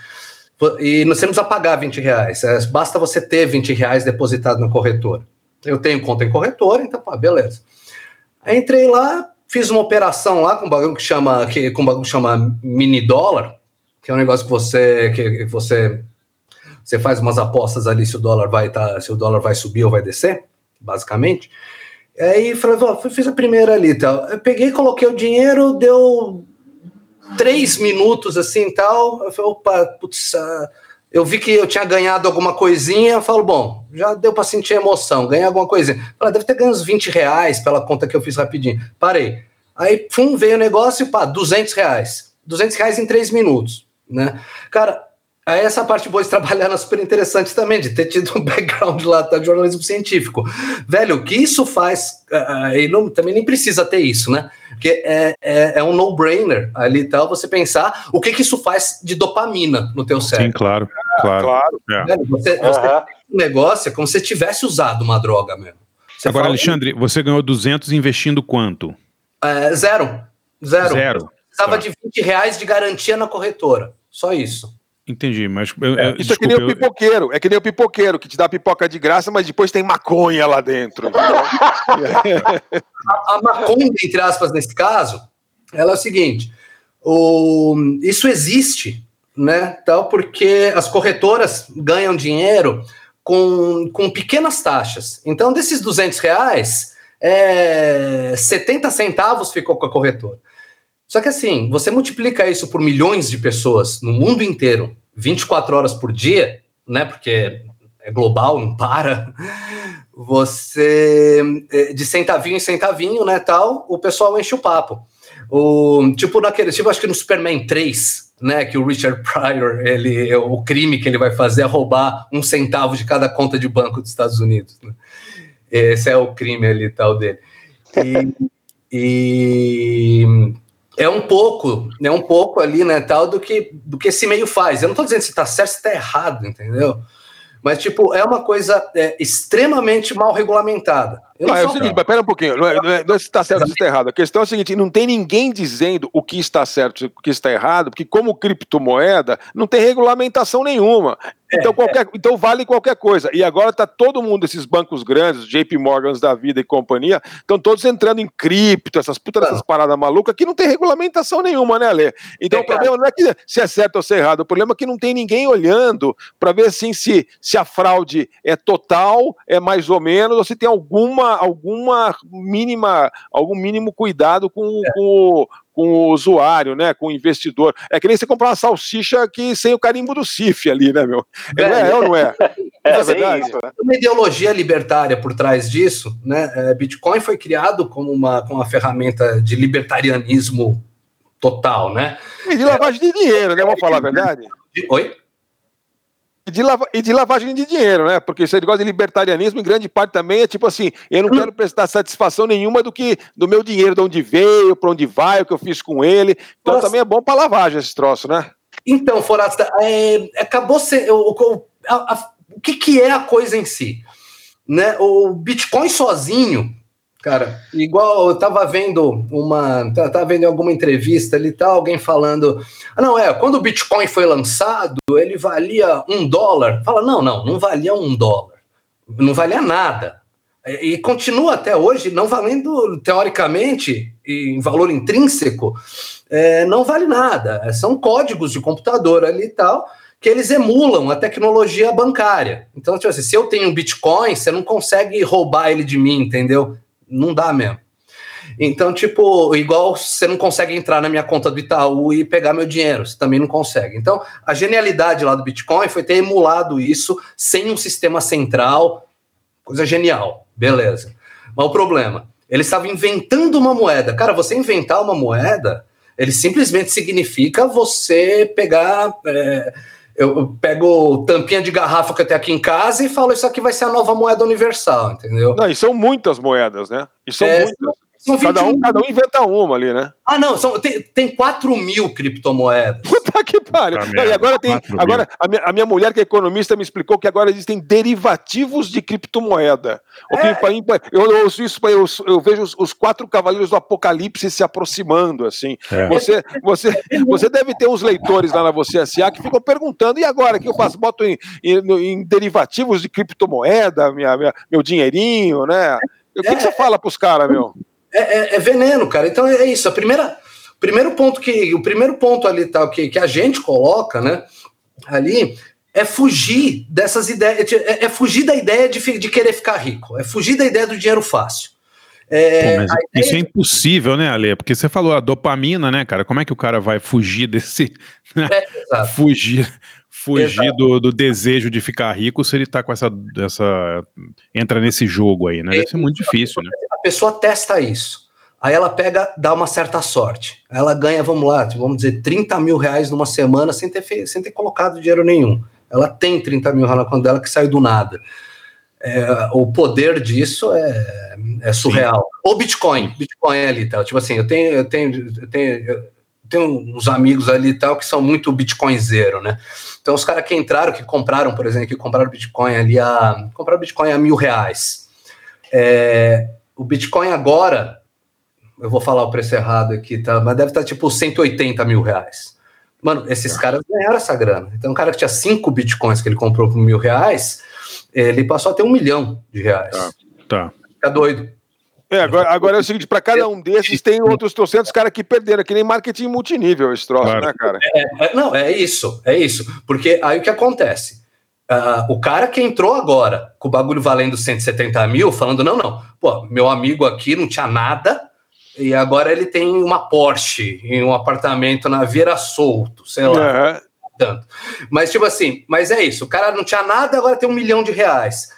E você não precisa pagar 20 reais, é, basta você ter 20 reais depositado na corretora. Eu tenho conta em corretora, então, pá, beleza. Aí entrei lá, fiz uma operação lá com um bagulho que chama, que, com um bagulho que chama mini dólar, que é um negócio que você, que você, você faz umas apostas ali se o dólar vai tá, se o dólar vai subir ou vai descer, basicamente. Aí falei, ó, fiz a primeira ali tal. Eu peguei, coloquei o dinheiro, deu três minutos assim tal. Eu falei, opa, putz, ah, eu vi que eu tinha ganhado alguma coisinha. Eu falo, bom, já deu para sentir emoção, ganhei alguma coisinha. Falei, deve ter ganho uns 20 reais pela conta que eu fiz rapidinho. Parei. Aí, pum, veio o negócio pá, 200 reais. 200 reais em três minutos, né? Cara, Aí essa parte boa de trabalhar é super interessante também, de ter tido um background lá tá, de jornalismo científico. Velho, o que isso faz, uh, e não, também nem precisa ter isso, né? Porque é, é, é um no-brainer ali e tal, você pensar o que, que isso faz de dopamina no teu cérebro. Sim, claro, claro. claro. É. Velho, você, você uhum. um negócio é como se você tivesse usado uma droga mesmo. Você Agora, Alexandre, que... você ganhou 200 investindo quanto? É, zero. Zero. Zero. Precisava tá. de 20 reais de garantia na corretora. Só isso. Entendi, mas. Eu, é, isso desculpa, é que nem o pipoqueiro, é que nem o pipoqueiro, que te dá pipoca de graça, mas depois tem maconha lá dentro. a, a, maconha, entre aspas, nesse caso, ela é o seguinte: o, isso existe, né? Tal, porque as corretoras ganham dinheiro com, com pequenas taxas. Então, desses 200 reais, é, 70 centavos ficou com a corretora. Só que assim, você multiplica isso por milhões de pessoas no mundo inteiro, 24 horas por dia, né? Porque é global, não para. Você é, de centavinho em centavinho, né, tal, o pessoal enche o papo. O tipo naquele, tipo acho que no Superman 3, né, que o Richard Pryor, ele o crime que ele vai fazer é roubar um centavo de cada conta de banco dos Estados Unidos. Né? Esse é o crime ali tal dele. E, e é um pouco, é um pouco ali, né, tal, do que, do que esse meio faz. Eu não estou dizendo se está certo, se está errado, entendeu? Mas, tipo, é uma coisa é, extremamente mal regulamentada. Eu não, é o seguinte, mas pera um pouquinho, não é, não é, não é se está certo ou se está errado. A questão é a seguinte: não tem ninguém dizendo o que está certo e o que está errado, porque, como criptomoeda, não tem regulamentação nenhuma. Então, qualquer, então vale qualquer coisa. E agora está todo mundo, esses bancos grandes, JP Morgans da vida e companhia, estão todos entrando em cripto, essas putas, paradas malucas, que não tem regulamentação nenhuma, né, Alê? Então é, o problema não é que se é certo ou se é errado, o problema é que não tem ninguém olhando para ver assim, se, se a fraude é total, é mais ou menos, ou se tem alguma, alguma mínima, algum mínimo cuidado com, é. com o com o usuário, né, com o investidor. É que nem você comprar uma salsicha que sem o carimbo do CIF ali, né, meu? É, é, é ou não é? É, é verdade. Isso, né? Uma ideologia libertária por trás disso, né? É, Bitcoin foi criado como uma, como uma ferramenta de libertarianismo total, né? E de lavagem de dinheiro, né? Vamos falar a verdade? Oi? E de, lava, e de lavagem de dinheiro, né? Porque esse negócio de libertarianismo, em grande parte também, é tipo assim: eu não quero prestar satisfação nenhuma do que do meu dinheiro, de onde veio, para onde vai, o que eu fiz com ele. Então Nossa. também é bom para lavagem esse troço, né? Então, Forasta, é, acabou ser. O, o, a, a, o que, que é a coisa em si? Né? O Bitcoin sozinho, Cara, igual eu tava vendo uma. Tava vendo alguma entrevista ali tal, alguém falando. Ah, não, é, quando o Bitcoin foi lançado, ele valia um dólar. Fala, não, não, não valia um dólar. Não valia nada. E, e continua até hoje não valendo, teoricamente, em valor intrínseco, é, não vale nada. É, são códigos de computador ali e tal que eles emulam a tecnologia bancária. Então, tipo assim, se eu tenho um Bitcoin, você não consegue roubar ele de mim, entendeu? Não dá mesmo. Então, tipo, igual você não consegue entrar na minha conta do Itaú e pegar meu dinheiro, você também não consegue. Então, a genialidade lá do Bitcoin foi ter emulado isso sem um sistema central, coisa genial, beleza. Mas o problema, eles estavam inventando uma moeda. Cara, você inventar uma moeda Ele simplesmente significa você pegar. é, eu eu pego tampinha de garrafa que eu tenho aqui em casa e falo: Isso aqui vai ser a nova moeda universal, entendeu? Não, e são muitas moedas, né? E são É, muitas. São cada, um, 21. cada um inventa uma ali, né? Ah, não, são, tem, tem 4 mil criptomoedas. Puta que pariu. Puta Não, e agora tem. Agora, a minha, a minha mulher, que é economista, me explicou que agora existem derivativos de criptomoeda. O que, pra mim, eu, eu ouço isso, eu, eu vejo os, os quatro cavaleiros do apocalipse se aproximando, assim. É. Você, você, você deve ter uns leitores lá na Você SA que ficam perguntando: e agora? Que eu faço? Boto em, em- em derivativos de criptomoeda, minha, minha- meu dinheirinho, né? O que, que você fala pros caras, meu? É, é- é veneno, cara. Então é isso. A primeira, o primeiro ponto que o primeiro ponto ali tal que, que a gente coloca, né? Ali é fugir dessas ideias, é, é fugir da ideia de, de querer ficar rico, é fugir da ideia do dinheiro fácil. É, Pô, mas a isso ideia é impossível, né, Ale? Porque você falou a dopamina, né, cara? Como é que o cara vai fugir desse. né? É, fugir fugir Exato. do, do desejo de ficar rico se ele tá com essa, essa. entra nesse jogo aí, né? Deve ser muito difícil, né? a pessoa testa isso. Aí ela pega, dá uma certa sorte. Ela ganha, vamos lá, vamos dizer, 30 mil reais numa semana sem ter, fe- sem ter colocado dinheiro nenhum. Ela tem 30 mil reais na conta dela que saiu do nada. É, o poder disso é, é surreal. Ou Bitcoin, Bitcoin ali e tal. Tipo assim, eu tenho, eu tenho, eu tenho, eu tenho uns amigos ali e tal que são muito Bitcoin zero, né? Então os caras que entraram, que compraram, por exemplo, que compraram Bitcoin ali a. compraram Bitcoin a mil reais. É, o Bitcoin agora, eu vou falar o preço errado aqui, tá? Mas deve estar tipo 180 mil reais. Mano, esses caras ganharam essa grana. Então, um cara que tinha cinco bitcoins que ele comprou por mil reais, ele passou a ter um milhão de reais. Tá. Fica doido. É, agora, agora é o seguinte, para cada um desses tem outros trocentos caras que perderam, que nem marketing multinível esse troço, Claro. né, cara? É, é, não, é isso, é isso. Porque aí o que acontece? Ah, o cara que entrou agora com o bagulho valendo 170 mil, falando, não, não, pô, meu amigo aqui não tinha nada, e agora ele tem uma Porsche em um apartamento na Vieira Solto, sei lá. Aham. tanto. Mas, tipo assim, mas é isso. O cara não tinha nada, agora tem um milhão de reais.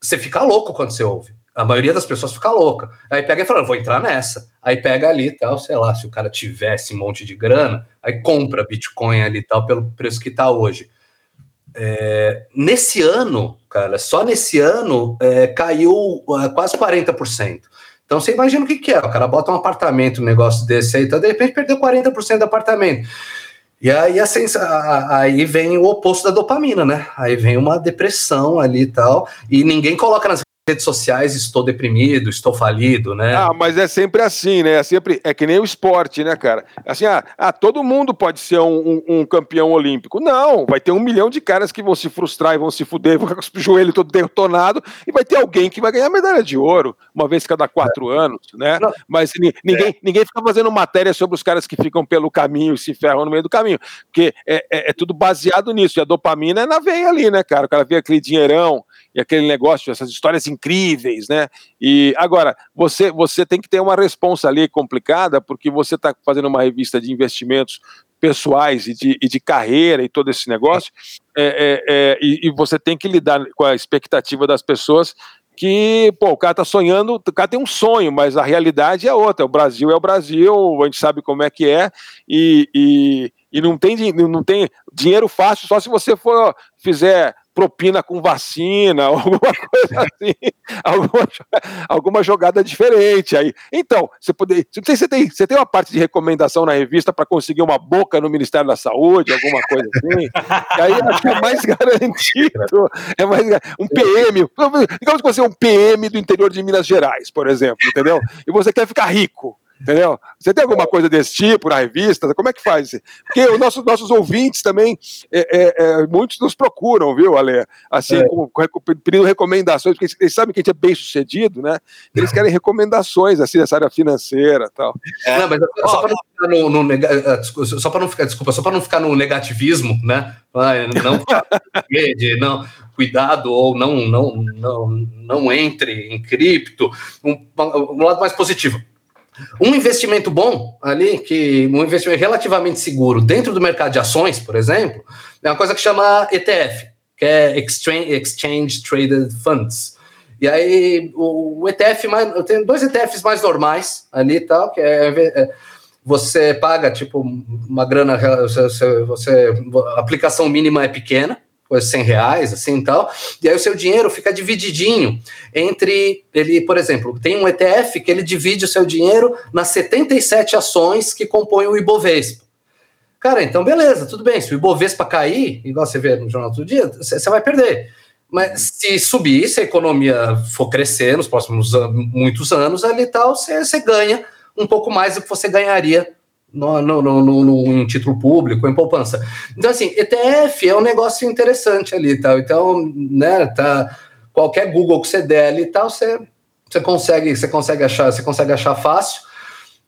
Você fica louco quando você ouve. A maioria das pessoas fica louca. Aí pega e fala, vou entrar nessa. Aí pega ali tal, sei lá, se o cara tivesse um monte de grana, aí compra Bitcoin ali tal, pelo preço que tá hoje. É, nesse ano, cara, só nesse ano é, caiu é, quase 40%. Então você imagina o que, que é. O cara bota um apartamento, um negócio desse aí, então de repente perdeu 40% do apartamento. E aí, a sens- aí vem o oposto da dopamina, né? Aí vem uma depressão ali e tal. E ninguém coloca nas redes sociais, estou deprimido, estou falido, né? Ah, mas é sempre assim, né? É sempre é que nem o esporte, né, cara? Assim, ah, ah, todo mundo pode ser um, um- um campeão olímpico. Não, vai ter um milhão de caras que vão se frustrar e vão se fuder, vão ficar com o joelho todo detonado, e vai ter alguém que vai ganhar medalha de ouro, uma vez cada quatro anos, né? Mas ni- ninguém, ninguém fica fazendo matéria sobre os caras que ficam pelo caminho e se ferram no meio do caminho, porque é, é- é tudo baseado nisso. E a dopamina é na veia ali, né, cara? O cara vê aquele dinheirão e aquele negócio, essas histórias incríveis, né? E agora, você, você tem que ter uma responsa ali complicada, porque você está fazendo uma revista de investimentos pessoais e de, e de carreira e todo esse negócio, é, é, é, e, e você tem que lidar com a expectativa das pessoas que, pô, o cara tá sonhando, o cara tem um sonho, mas a realidade é outra. O Brasil é o Brasil, a gente sabe como é que é, e, e, e não, tem, não tem dinheiro fácil só se você for fizer propina com vacina, alguma coisa assim, alguma, alguma jogada diferente aí. Então, você poder, você tem, você tem uma parte de recomendação na revista para conseguir uma boca no Ministério da Saúde, alguma coisa assim. E aí acho que é mais garantido, é mais um PM, digamos que você é um PM do interior de Minas Gerais, por exemplo, entendeu? E você quer ficar rico. Entendeu? Você tem alguma coisa desse tipo na revista? Como é que faz? Porque os nossos, nossos ouvintes também, é, é, é, muitos nos procuram, viu, Ale? Assim, É. com, com, pedindo recomendações, porque eles, eles sabem que a gente é bem sucedido, né? Eles querem recomendações, assim, nessa área financeira e tal. Não, mas só para não ficar no, no nega- desculpa, só para não ficar, desculpa, só para não ficar no negativismo, né? Ah, Não rede, não cuidado ou não não não não entre em cripto, um, um lado mais positivo. Um investimento bom ali, que um investimento relativamente seguro dentro do mercado de ações, por exemplo, é uma coisa que chama ETF, que é Exchange, Exchange Traded Funds. E aí, o, ETF mais. Eu tenho dois ETFs mais normais ali e tal, que é. é- você paga, tipo, uma grana, você, você- a aplicação mínima é pequena, 100 reais, assim e tal, e aí o seu dinheiro fica divididinho entre, ele, por exemplo, tem um ETF que ele divide o seu dinheiro nas 77 ações que compõem o Ibovespa. Cara, então beleza, tudo bem, se o Ibovespa cair, igual você vê no jornal todo dia, você vai perder. Mas se subir, se a economia for crescer nos próximos an- muitos anos ali tal, você ganha um pouco mais do que você ganharia no, no, no, no- em título público, em poupança. Então, assim, ETF é um negócio interessante ali tal. Então, né, tá, qualquer Google que você der ali tal, você, você consegue, você consegue achar, você consegue achar fácil.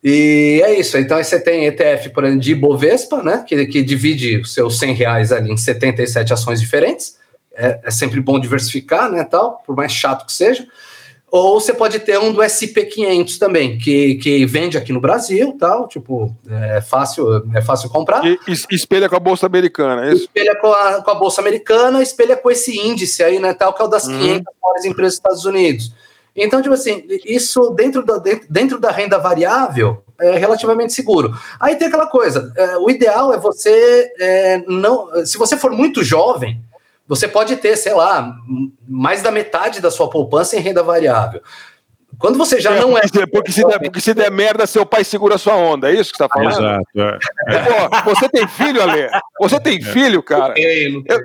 E é isso. Então, você tem ETF, por exemplo, de Ibovespa, né? Que, que divide os seus 100 reais ali em 77 ações diferentes. É, é sempre bom diversificar, né? Tal, por mais chato que seja. Ou você pode ter um do SP500 também, que, que vende aqui no Brasil, tal, tipo, é fácil, é fácil comprar. E es- espelha com a Bolsa Americana, é isso? Espelha com a, com a Bolsa Americana, espelha com esse índice aí, né, tal, que é o das Uhum. 500 maiores empresas dos Estados Unidos. Então, tipo assim, isso dentro da, dentro da renda variável é relativamente seguro. Aí tem aquela coisa, é, o ideal é você é, não. Se você for muito jovem, você pode ter, sei lá, mais da metade da sua poupança em renda variável. Quando você já não é. Porque, porque, se der, porque se der merda, seu pai segura sua onda, é isso que você tá falando? Exato. é. Pô, você tem filho, Ale? Você tem filho, cara? Tenho, Eu,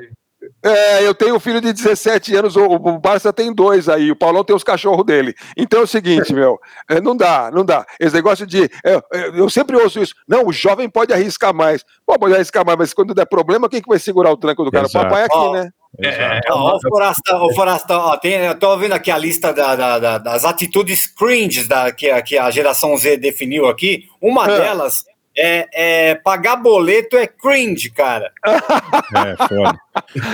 é, eu tenho um filho de 17 anos, o, o Barça tem dois aí, o Paulão tem os cachorros dele. Então é o seguinte, meu, é, não dá, não dá. Esse negócio de. é, é, eu sempre ouço isso. Não, o jovem pode arriscar mais. Pô, pode arriscar mais, mas quando der problema, quem que vai segurar o tranco do cara? Exato. O papai aqui, Ó, né? É, ó, o Forastão, o Forastão, ó, tem, eu tô ouvindo aqui a lista da- da- da- das atitudes cringes da, que, a- que a geração Z definiu aqui. Uma delas é, é pagar boleto é cringe, cara. É, foda.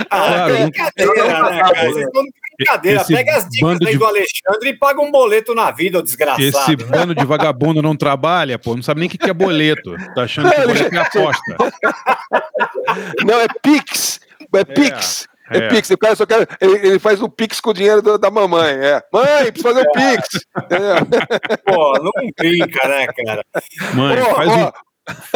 Ah, Claro, não- brincadeira, né, cara? Vocês estão de brincadeira. Esse Pega as dicas aí de- do Alexandre e paga um boleto na vida, ô desgraçado. Esse bando de vagabundo não trabalha, pô, não sabe nem o que que é boleto. Tá achando que boleto é aposta. Não, é Pix. É Pix. É, é. Pix. O cara só quer. Ele, ele faz o Pix com o dinheiro do- da mamãe. É. Mãe, precisa fazer o Pix. Entendeu? Pô, não brinca, né, cara? Mãe, Ó, faz ó. um,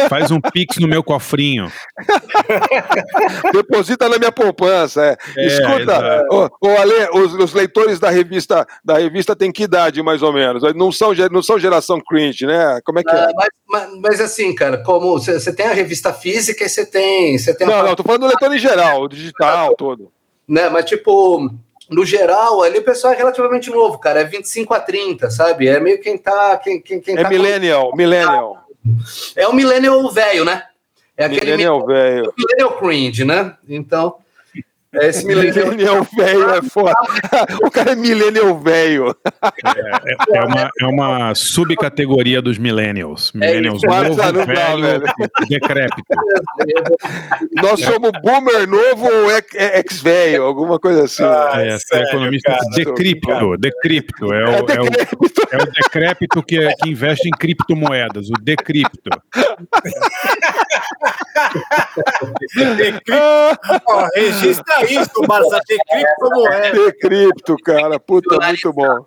faz um pix no meu cofrinho. Deposita na minha poupança. É. É, Escuta, ô, ô, Ale, os, os leitores da revista da revista têm que idade, mais ou menos? Não são, não são geração cringe, né? Como é que é? Ah, mas, mas- mas assim, cara, como você tem a revista física e você tem. Você tem a Não, parte- não, tô falando do leitor em geral, o digital, todo. né? Mas, tipo, no geral, ali o pessoal é relativamente novo, cara. É 25 a 30, sabe? É meio quem tá. Quem, quem, quem É tá millennial, millennial. É o millennial velho, né? É aquele Millennial velho. millennial cringe, né? Então. É esse millennial. Millennial velho é foda. O cara é millennial velho. É, é uma, é uma subcategoria dos millennials. Millennials isso, novo, não velho, velho. decrépito. Nós somos boomer novo ou ex- é ex-velho, alguma coisa assim. É, esse é economista decripto, decripto. É o, é o, é o decrépito que, que investe em criptomoedas, o decripto. Ó, registra isso, Barça, ter criptomoeda. Decripto, cara. Puta, muito bom.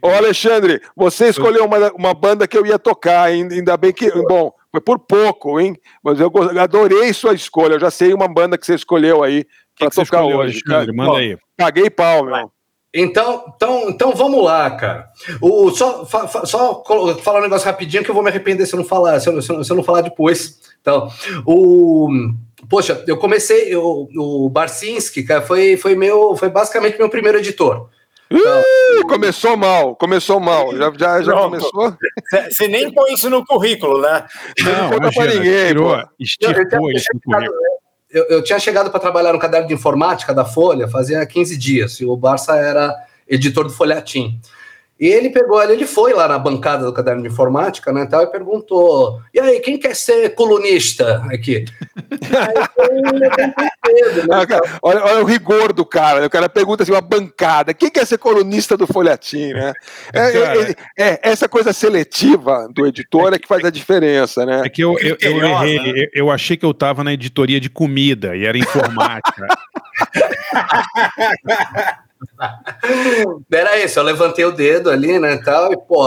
Ô, Alexandre, você escolheu uma, uma banda que eu ia tocar, ainda, bem que. Bom, foi por pouco, hein? Mas eu adorei sua escolha. Eu já sei uma banda que você escolheu aí pra que você tocar escolheu, hoje. Alexandre? Manda aí. Paguei pau, meu. Então, então, então vamos lá, cara. O, só fa- fa- só falar um negócio rapidinho que eu vou me arrepender se eu não falar, se eu, se eu- se eu não falar depois. Então, o. Poxa, eu comecei, eu- o Barcinski, cara, foi, foi meu, foi basicamente meu primeiro editor. Ih, começou mal, começou mal. Já, já, já Pronto. começou? Você nem põe isso no currículo, né? Não Não, conta pra imagina, ninguém, tirou, pô. Eu, eu estifou eu, eu tinha chegado para trabalhar no caderno de informática da Folha fazia 15 dias, e o Barça era editor do Folhatim. E ele pegou, ele foi lá na bancada do caderno de informática, né, tal, e perguntou: "E aí, quem quer ser colunista aqui?" Aí foi, né, cara, olha, olha o rigor do cara. né? O cara pergunta assim: uma bancada. Quem quer ser colunista do Folhetim, né? É, Cara. é- é- é essa coisa seletiva do editor é que faz a diferença, né? É que eu, eu, eu errei, né? eu, eu achei que eu tava na editoria de comida e era informática. Era isso, eu levantei o dedo ali, né, tal, e, pô,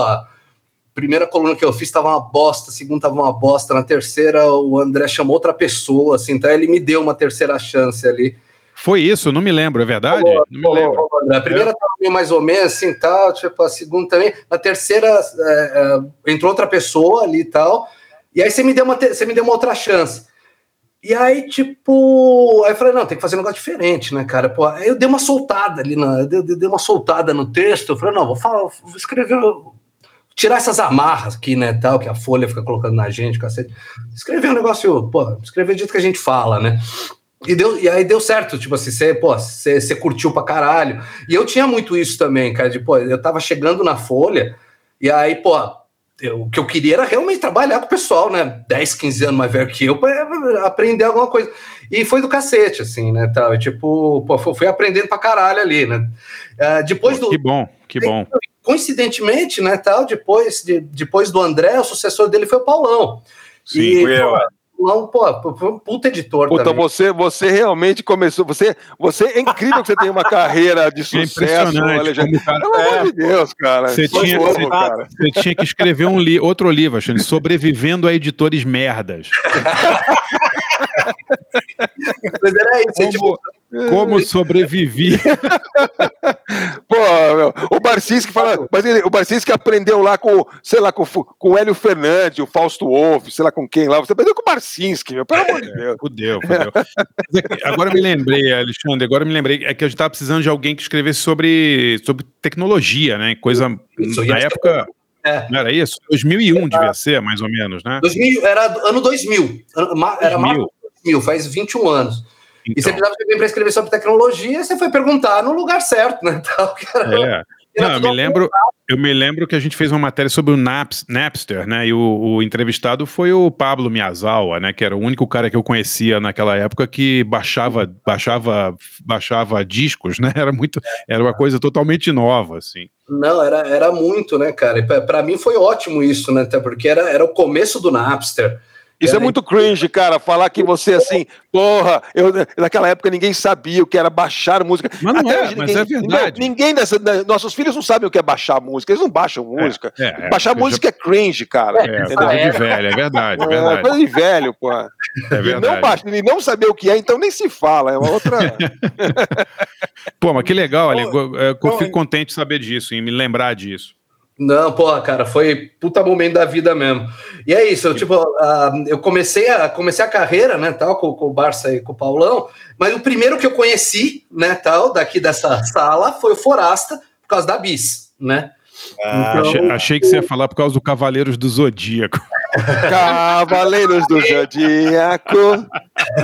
primeira coluna que eu fiz tava uma bosta, segunda tava uma bosta, na terceira o André chamou outra pessoa, assim, então ele me deu uma terceira chance ali. Foi isso, não me lembro, é verdade? Falou, não me falou, lembro. falou. A primeira tava meio mais ou menos assim, tal, tipo, a segunda também. Na terceira é, é, entrou outra pessoa ali e tal, e aí você me deu uma, você me deu uma outra chance. E aí, tipo, aí eu falei, não, tem que fazer um negócio diferente, né, cara? Pô, aí eu dei uma soltada ali, na, eu dei, uma soltada no texto, eu falei, não, vou falar, vou escrever, tirar essas amarras aqui, né, tal, que a Folha fica colocando na gente, cacete. Escrever um negócio, pô, escrever do jeito que a gente fala, né? E, deu, e aí deu certo, tipo assim, você, pô, você, você curtiu pra caralho. E eu tinha muito isso também, cara, de, pô, eu tava chegando na Folha, e aí, pô, eu- o que eu queria era realmente trabalhar com o pessoal, né? 10, 15 anos mais velho que eu, pra aprender alguma coisa. E foi do cacete, assim, né? Tal. E, tipo, pô, fui aprendendo pra caralho ali, né? Ah, depois do. Que bom, que bom. Coincidentemente, né, tal, depois, de, depois do André, o sucessor dele foi o Paulão. Sim, e, fui eu. pô, Paulão, pô, foi um puta editor Puta, também. você, você realmente começou. Você, você é incrível que você tem uma carreira de sucesso, impressionante Alexandre. como o cara- Pelo amor É. de Deus, cara. Você tinha, louco, você- cara. você tinha que escrever um li outro livro, Alexandre, sobrevivendo a editores merdas. Mas era isso, é tipo, Como sobrevivi. Pô, meu, o Barcinski fala, mas ele, o Barcinski aprendeu lá com, sei lá, com, com o Hélio Fernandes, o Fausto Wolff, sei lá com quem lá. Você aprendeu com o Barcinski, meu, pelo amor de Deus. Fudeu, fudeu. É Agora me lembrei, Alexandre, agora me lembrei é que a gente tava precisando de alguém que escrevesse sobre, sobre tecnologia, né? Coisa Isso, na época. É. Não era isso? 2001 devia ser, mais ou menos, né? 2000, era ano 2000. Ano- ma- Era 2000. março de 2000, faz 21 anos. E Então. você precisava de alguém para escrever sobre tecnologia, você foi perguntar no lugar certo, né? Que era- É. Não, eu me lembro, eu me lembro que a gente fez uma matéria sobre o Naps, Napster, né? E o, o entrevistado foi o Pablo Miyazawa, né? Que era o único cara que eu conhecia naquela época que baixava, baixava, baixava discos, né? Era muito, era uma coisa totalmente nova, assim. Não, era, era muito, né, cara? E Pra mim foi ótimo isso, né? Até porque era, era o começo do Napster. Isso é muito cringe, cara, falar que você assim, porra, eu, naquela época ninguém sabia o que era baixar música. Mas não é, hoje mas ninguém, é verdade. Ninguém, ninguém dessa, nossos filhos não sabem o que é baixar música, eles não baixam música. é, é, baixar eu já- música é cringe, cara. É, coisa de velho, é verdade, é É, verdade. coisa de velho, pô. É E não, verdade. baixa, e não saber o que é, então nem se fala. É uma outra. Pô, mas que legal, Ale. Eu, eu fico contente de saber disso, em me lembrar disso. Não, porra, cara, foi puta momento da vida mesmo. E é isso, eu, tipo, ah, eu comecei a, comecei a carreira, né, tal, com, com o Barça e com o Paulão, mas o primeiro que eu conheci, né, tal, daqui dessa sala, foi o Forasta, por causa da Bis, né? Ah, achei, achei que você ia falar por causa do Cavaleiros do Zodíaco. Cavaleiros do Zodíaco,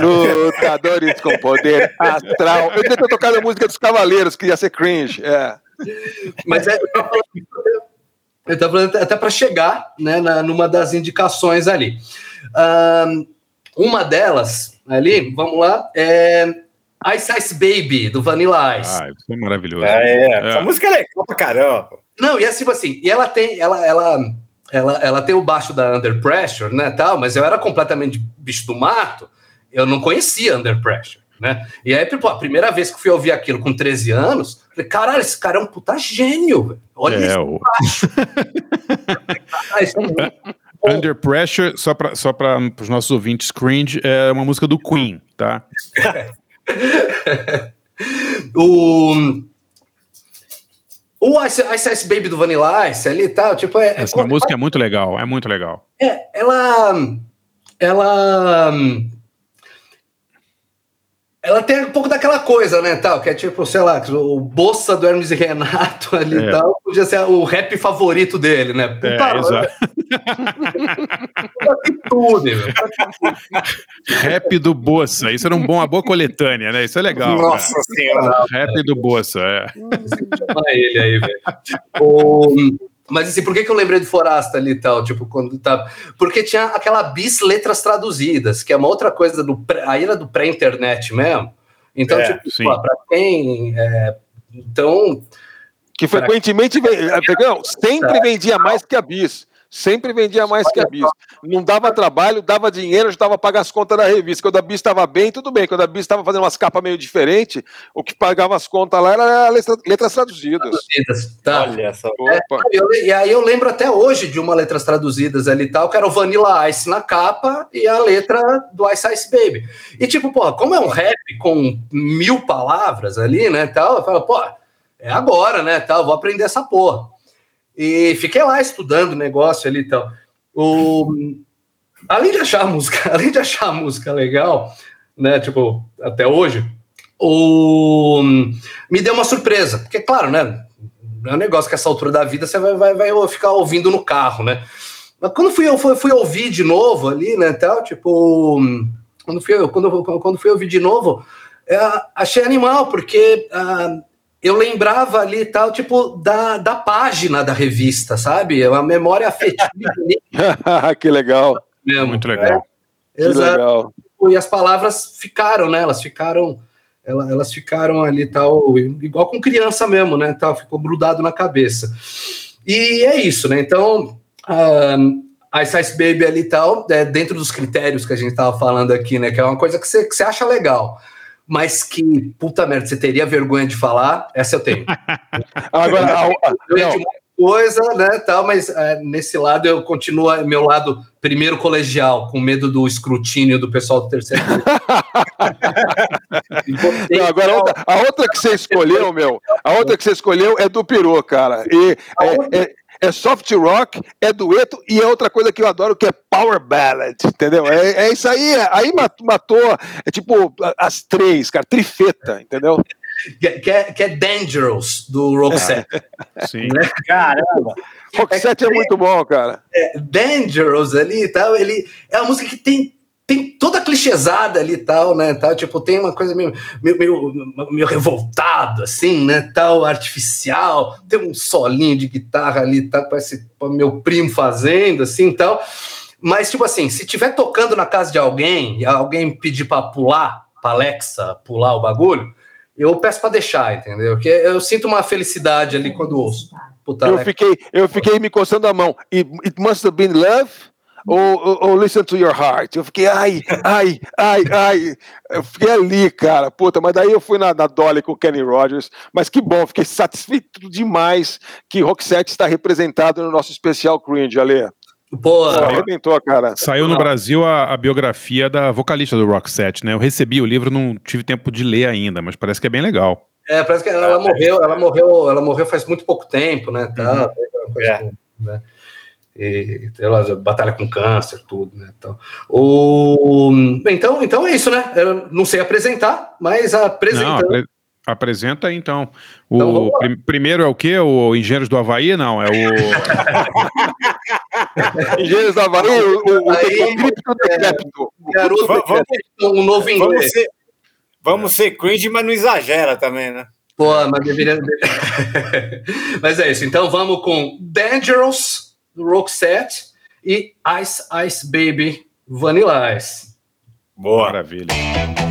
lutadores com poder astral. Eu devia ter tocado a música dos Cavaleiros, que ia ser cringe. É. Mas é, eu tava falando, eu tava falando até para chegar, né, na, numa das indicações ali. Uma delas, ali, vamos lá, é Ice Ice Baby, do Vanilla Ice. Ah, isso é maravilhoso. É, é. Essa música é legal pra caramba. Não, e é tipo assim, e ela tem, ela, ela, ela, ela tem o baixo da Under Pressure, né, tal, mas eu era completamente bicho do mato, eu não conhecia Under Pressure, né? E aí, pô, a primeira vez que fui ouvir aquilo com 13 anos, falei, caralho, esse cara é um puta gênio, velho. Olha É, isso. o- é Under Pressure, só para só os nossos ouvintes, Cringe é uma música do Queen, tá? o o Ice, Ice Ice Baby do Vanilla Ice ali e tal, tipo, é, é Essa música é muito legal, é muito legal. É, ela. Ela. Ela tem um pouco daquela coisa, né, tal, que é tipo, sei lá, o Bossa do Hermes e Renato ali e É. tal, podia ser o rap favorito dele, né? Puta, É, exato. meu. Rap do Bossa, isso era um bom, uma boa coletânea, né? Isso é legal. Nossa cara. Senhora. Rap do Bossa, é. Chama ele aí, velho. Mas assim, por que, que eu lembrei do Forasta ali e tal? Tipo, quando tá. Porque tinha aquela bis letras traduzidas, que é uma outra coisa do. pré- Aí era do pré-internet mesmo. Então, É, tipo, pô, pra quem. é, Então. Que frequentemente vem- não, sempre vendia mais que a bis. Sempre vendia mais que a Bis. Não dava trabalho, dava dinheiro, ajudava a pagar as contas da revista. Quando a Bis estava bem, tudo bem. Quando a Bis estava fazendo umas capas meio diferentes, o que pagava as contas lá era letra- letras traduzidas. Traduzidas, tá. Olha só. É, eu- e aí eu lembro até hoje de uma letras traduzidas ali e tal, que era o Vanilla Ice na capa e a letra do Ice Ice Baby. E tipo, pô, como é um rap com mil palavras ali, né, tal, eu falo, pô, é agora, né, tal, vou aprender essa porra. E fiquei lá estudando o negócio ali e tal. O... Além de achar a música, além de achar música legal, né, tipo, até hoje, o... me deu uma surpresa, porque claro, né, é um negócio que essa altura da vida você vai, vai, vai ficar ouvindo no carro, né? Mas quando fui, eu fui, fui ouvir de novo ali, né, tal, tipo, quando fui, quando, quando fui ouvir de novo, é, achei animal, porque ah, eu lembrava ali tal, tipo, da, da página da revista, sabe? É uma memória afetiva ali que legal. mesmo. Muito legal. Que Exato. legal. E as palavras ficaram, né? Elas ficaram, ela- elas ficaram ali tal, igual com criança mesmo, né? Tal, ficou grudado na cabeça. E é isso, né? Então, a Ice Ice Baby ali e tal, é, dentro dos critérios que a gente tava falando aqui, né? Que é uma coisa que você, que você acha legal, mas que, puta merda, você teria vergonha de falar, essa eu tenho. Agora, a- a- Eu não. coisa, né, tal, mas é, nesse lado eu continuo é, meu lado primeiro colegial, com medo do escrutínio do pessoal do terceiro. Não, agora, a outra, a outra que você escolheu, meu, a outra que você escolheu é do Peru, cara. E é, é- é soft rock, é dueto e é outra coisa que eu adoro que é power ballad, entendeu? É, é isso aí, é- aí mat- matou, é tipo as três, cara, trifeta, entendeu? que, que é, que é Dangerous, do Roxette. Sim. Né? Caramba! Roxette é muito bom, cara. É, Dangerous ali e tal, ele é uma música que tem, tem toda a clichêsada ali e tal, né, tal, tipo, tem uma coisa meio, meio, meio, meio revoltado, assim, né, tal, artificial, tem um solinho de guitarra ali, tá, parece meu primo fazendo, assim, tal, mas, tipo assim, se tiver tocando na casa de alguém, e alguém pedir pra pular, pra Alexa pular o bagulho, eu peço pra deixar, entendeu? Porque eu sinto uma felicidade ali quando ouço. Puta, Eu Alexa. fiquei, eu fiquei me coçando a mão. It, it must have been love. Ou, ou- ou listen to your heart. Eu fiquei, ai, ai, ai, ai. Eu fiquei ali, cara. Puta, mas daí eu fui na, na Dolly com o Kenny Rogers. Mas que bom, fiquei satisfeito demais que Roxette está representado no nosso especial cringe, Ale. Pô, arrebentou, cara. Saiu no Brasil a, a biografia da vocalista do Roxette, né? Eu recebi o livro, não tive tempo de ler ainda, mas parece que é bem legal. É, parece que ela, ela morreu, ela morreu, ela morreu faz muito pouco tempo, né? Tá, Uhum. Coisa assim, né? E ela batalha com câncer, tudo, né? Então, o... então, então é isso, né? Eu não sei apresentar, mas Não, apresentando. apre- apresenta então. O Então, vamos prim- primeiro é o quê? O Engenheiros do Havaí? Não, é o. Engenheiros da Havaí, o, o, o Aí. Garoto, Vamos- vamos- um novo Vamos inglês. ser, vamos ser cringe, mas não exagera também, né? Pô, mas deveria. mas é isso. Então vamos com Dangerous, do Roxette, e Ice Ice Baby, Vanilla Ice. Boa. Maravilha.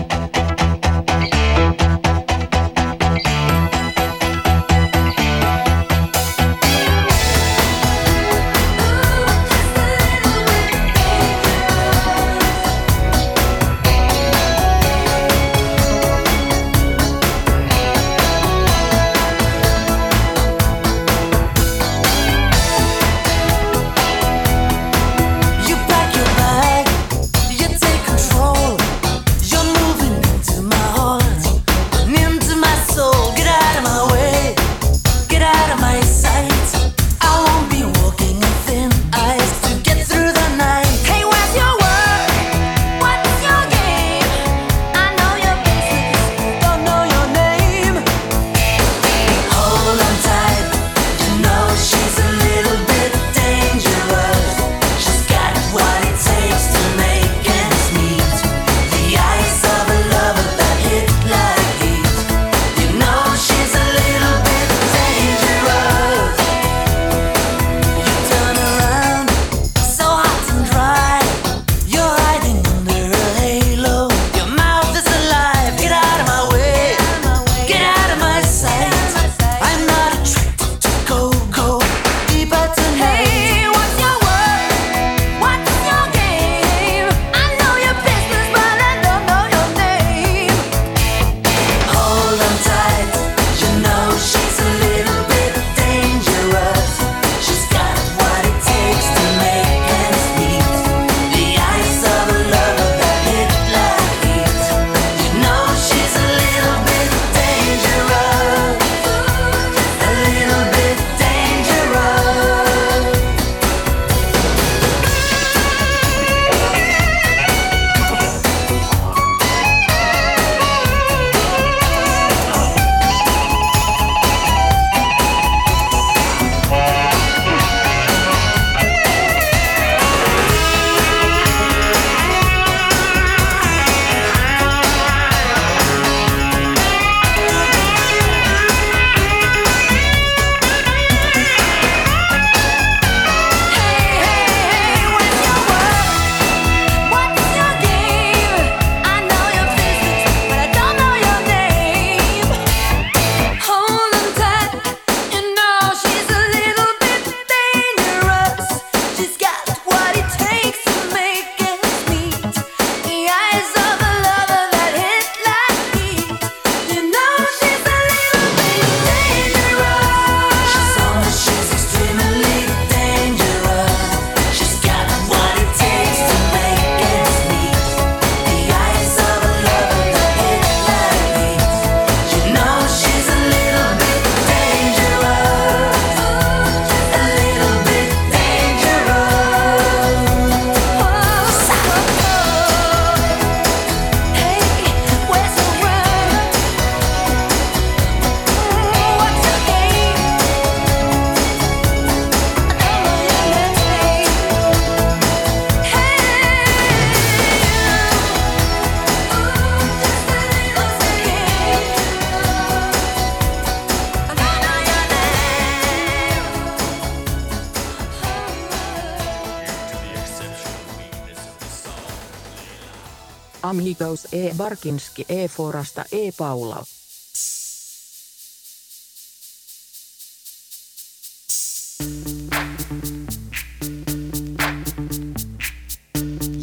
Amigos E. Barkinski E. Forasta E. Paula.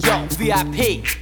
Yo, VIP.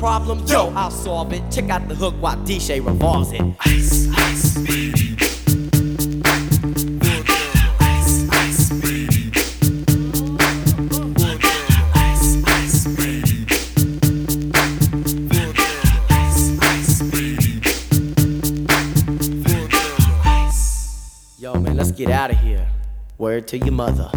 Problem, yo, I'll solve it. Check out the hook while DJ revolves it. Ice, ice, baby. Yo, man, let's get out of here. Word to your mother.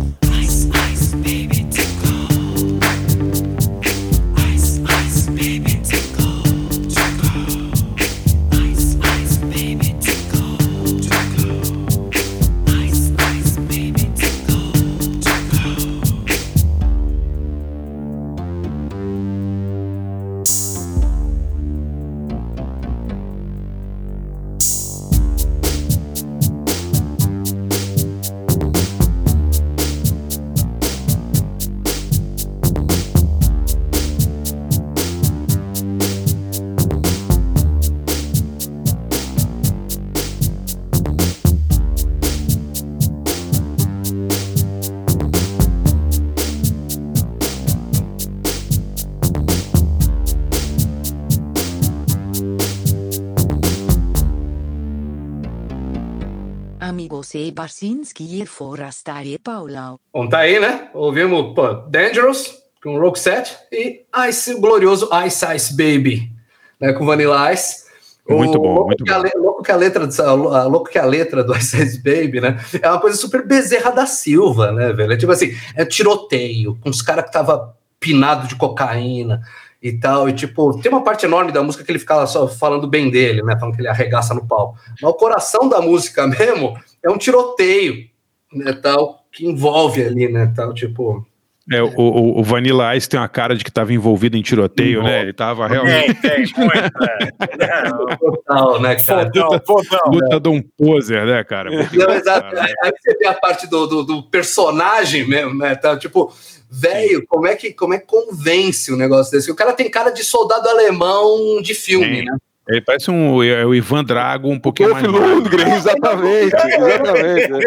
Barsinski e Forastar e Paula. Bom, tá aí, né? Ouvimos pô, Dangerous com Rock Set e Ice, o glorioso Ice Ice Baby, né, com Vanilla Ice. Muito O bom, louco muito que a le- louco que a letra do- a louco que a letra do Ice Ice Baby, né? É uma coisa super Bezerra da Silva, né, velho? É tipo assim, é tiroteio, com os caras que tava pinado de cocaína e tal, e tipo, tem uma parte enorme da música que ele ficava só falando bem dele, né, falando que ele arregaça no pau. Mas o coração da música mesmo é um tiroteio, né, tal, que envolve ali, né, tal, tipo... É, o, o, o Vanilla Ice tem uma cara de que estava envolvido em tiroteio, né? Ele tava realmente. Tem, tem, muito, é. Total, né, cara? Fodão, fodão. Luta de um poser, né, cara? Não, exato. Aí você vê a parte do, do, do personagem mesmo, né? Tá, tipo, velho, como é, que, como é que convence o negócio desse? O cara tem cara de soldado alemão de filme, Tem. né? Ele parece um, é o Ivan Drago um pouquinho Dolph mais. Lundgren, exatamente, exatamente. né?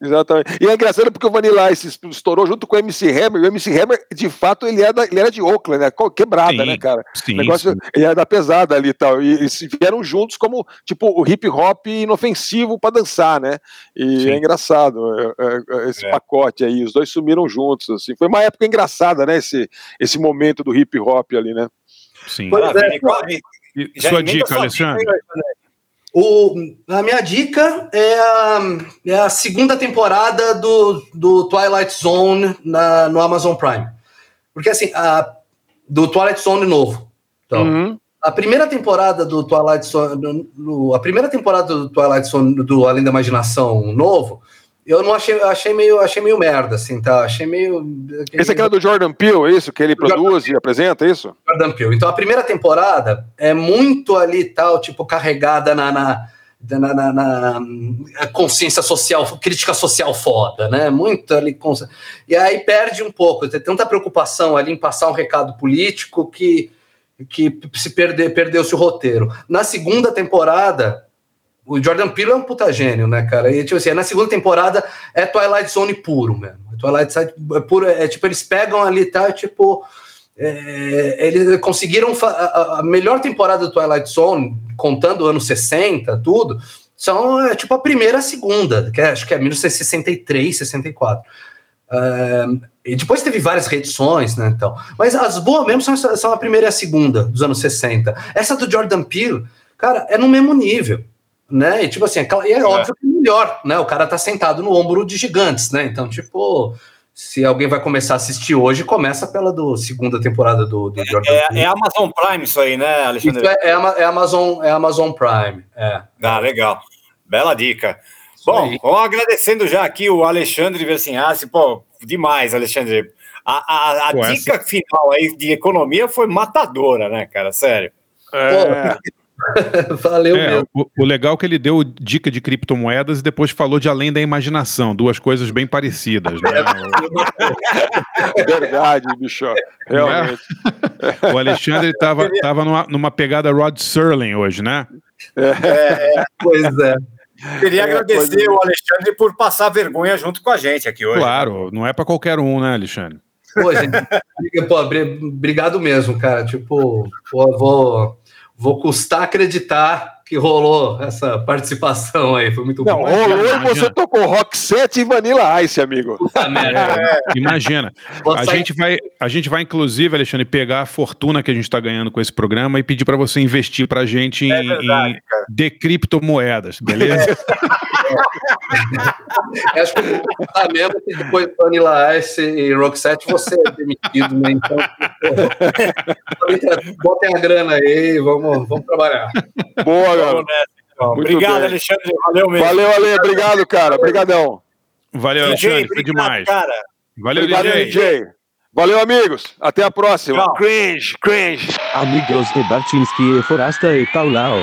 Exatamente. E é engraçado porque o Vanilla Ice estourou junto com o MC Hammer, e o MC Hammer, de fato, ele era, da- ele era de Oakland, né? Quebrada, Sim, né, cara? sim, o negócio, sim. ele era da pesada ali e tal. E eles vieram juntos como, tipo, o hip hop inofensivo pra dançar, né? E Sim. é engraçado é, é, esse É. pacote aí, os dois sumiram juntos, assim. Foi uma época engraçada, né? Esse, esse momento do hip hop ali, né? Sim. Pois é, Maravilha. Qual- E já sua dica, sua Alexandre? dica aí. O, a minha dica é a, é a segunda temporada do, do Twilight Zone na, no Amazon Prime. Porque assim, a, do Twilight Zone novo. Então, Uhum. a primeira temporada do Twilight Zone, do- do- a primeira temporada do Twilight Zone do Além da Imaginação novo, eu não achei, achei meio, achei meio merda, assim, tá? Achei meio. Esse aqui é do Jordan Peele, é isso? Que ele produz e apresenta, é isso? Jordan Peele. Então a primeira temporada é muito ali tal, tipo, carregada na, na, na, na- na- na consciência social, crítica social foda, né? Muito ali. cons- E aí perde um pouco, tem tanta preocupação ali em passar um recado político que, que se perder, perdeu-se o roteiro. Na segunda temporada. O Jordan Peele é um puta gênio, né, cara? E, tipo assim, na segunda temporada é Twilight Zone puro mesmo. Twilight Zone é puro, é tipo, eles pegam ali, tá, tipo, é, eles conseguiram a, a melhor temporada do Twilight Zone, contando anos 60, tudo, são é, tipo a primeira e a segunda, que é- acho que é 1963, 64. É, e depois teve várias reedições, né? Então, mas as boas mesmo são, são a primeira e a segunda dos anos 60. Essa do Jordan Peele, cara, é no mesmo nível, né? E tipo assim, e é, óbvio que é melhor, né? O cara tá sentado no ombro de gigantes, né? Então, tipo, se alguém vai começar a assistir hoje, começa pela do segunda temporada do, do Jordan É, Peele. é Amazon Prime isso aí, né, Alexandre? Isso é, é, é Amazon, é Amazon Prime. É. Ah, legal. Bela dica. Bom, aí. vamos agradecendo já aqui o Alexandre Versinhassi, pô, demais, Alexandre. A, a, a Pô, dica final aí de economia foi matadora, né, cara? Sério. É, Valeu É, mesmo. o, o legal é que ele deu dica de criptomoedas e depois falou de além da imaginação, duas coisas bem parecidas, né? é verdade, bicho. Realmente. O Alexandre estava tava numa, numa pegada Rod Serling hoje, né? Pois é. Queria É, agradecer é. o Alexandre por passar vergonha junto com a gente aqui hoje. Claro, não é para qualquer um, né, Alexandre? Pô, gente, pô, bri- obrigado mesmo, cara. Tipo, pô, vou, vou custar acreditar que rolou essa participação aí. Foi muito Não, bom. rolou e você tocou Rock 7 e Vanilla Ice, amigo. Puta merda. É, imagina. Vou A sair- gente, vai, a gente vai, inclusive, Alexandre, pegar a fortuna que a gente está ganhando com esse programa e pedir para você investir para a gente É em, verdade, em de criptomoedas, beleza? Acho que eu vou custar mesmo que depois do Vanilla Ice e Roxette você é demitido, né? Então, pô, botem a grana aí, vamos, vamos trabalhar. Boa, galera. então. Muito Obrigado, bem. Alexandre. Valeu mesmo. Valeu, Ale. Obrigado, cara. Obrigadão. Valeu, DJ, Alexandre, foi obrigado, demais. cara. Valeu, Obrigado, DJ. DJ. Valeu, amigos. Até a próxima. Tchau. Cringe, cringe. Amigos de Barchinski e Forasta e Paulao.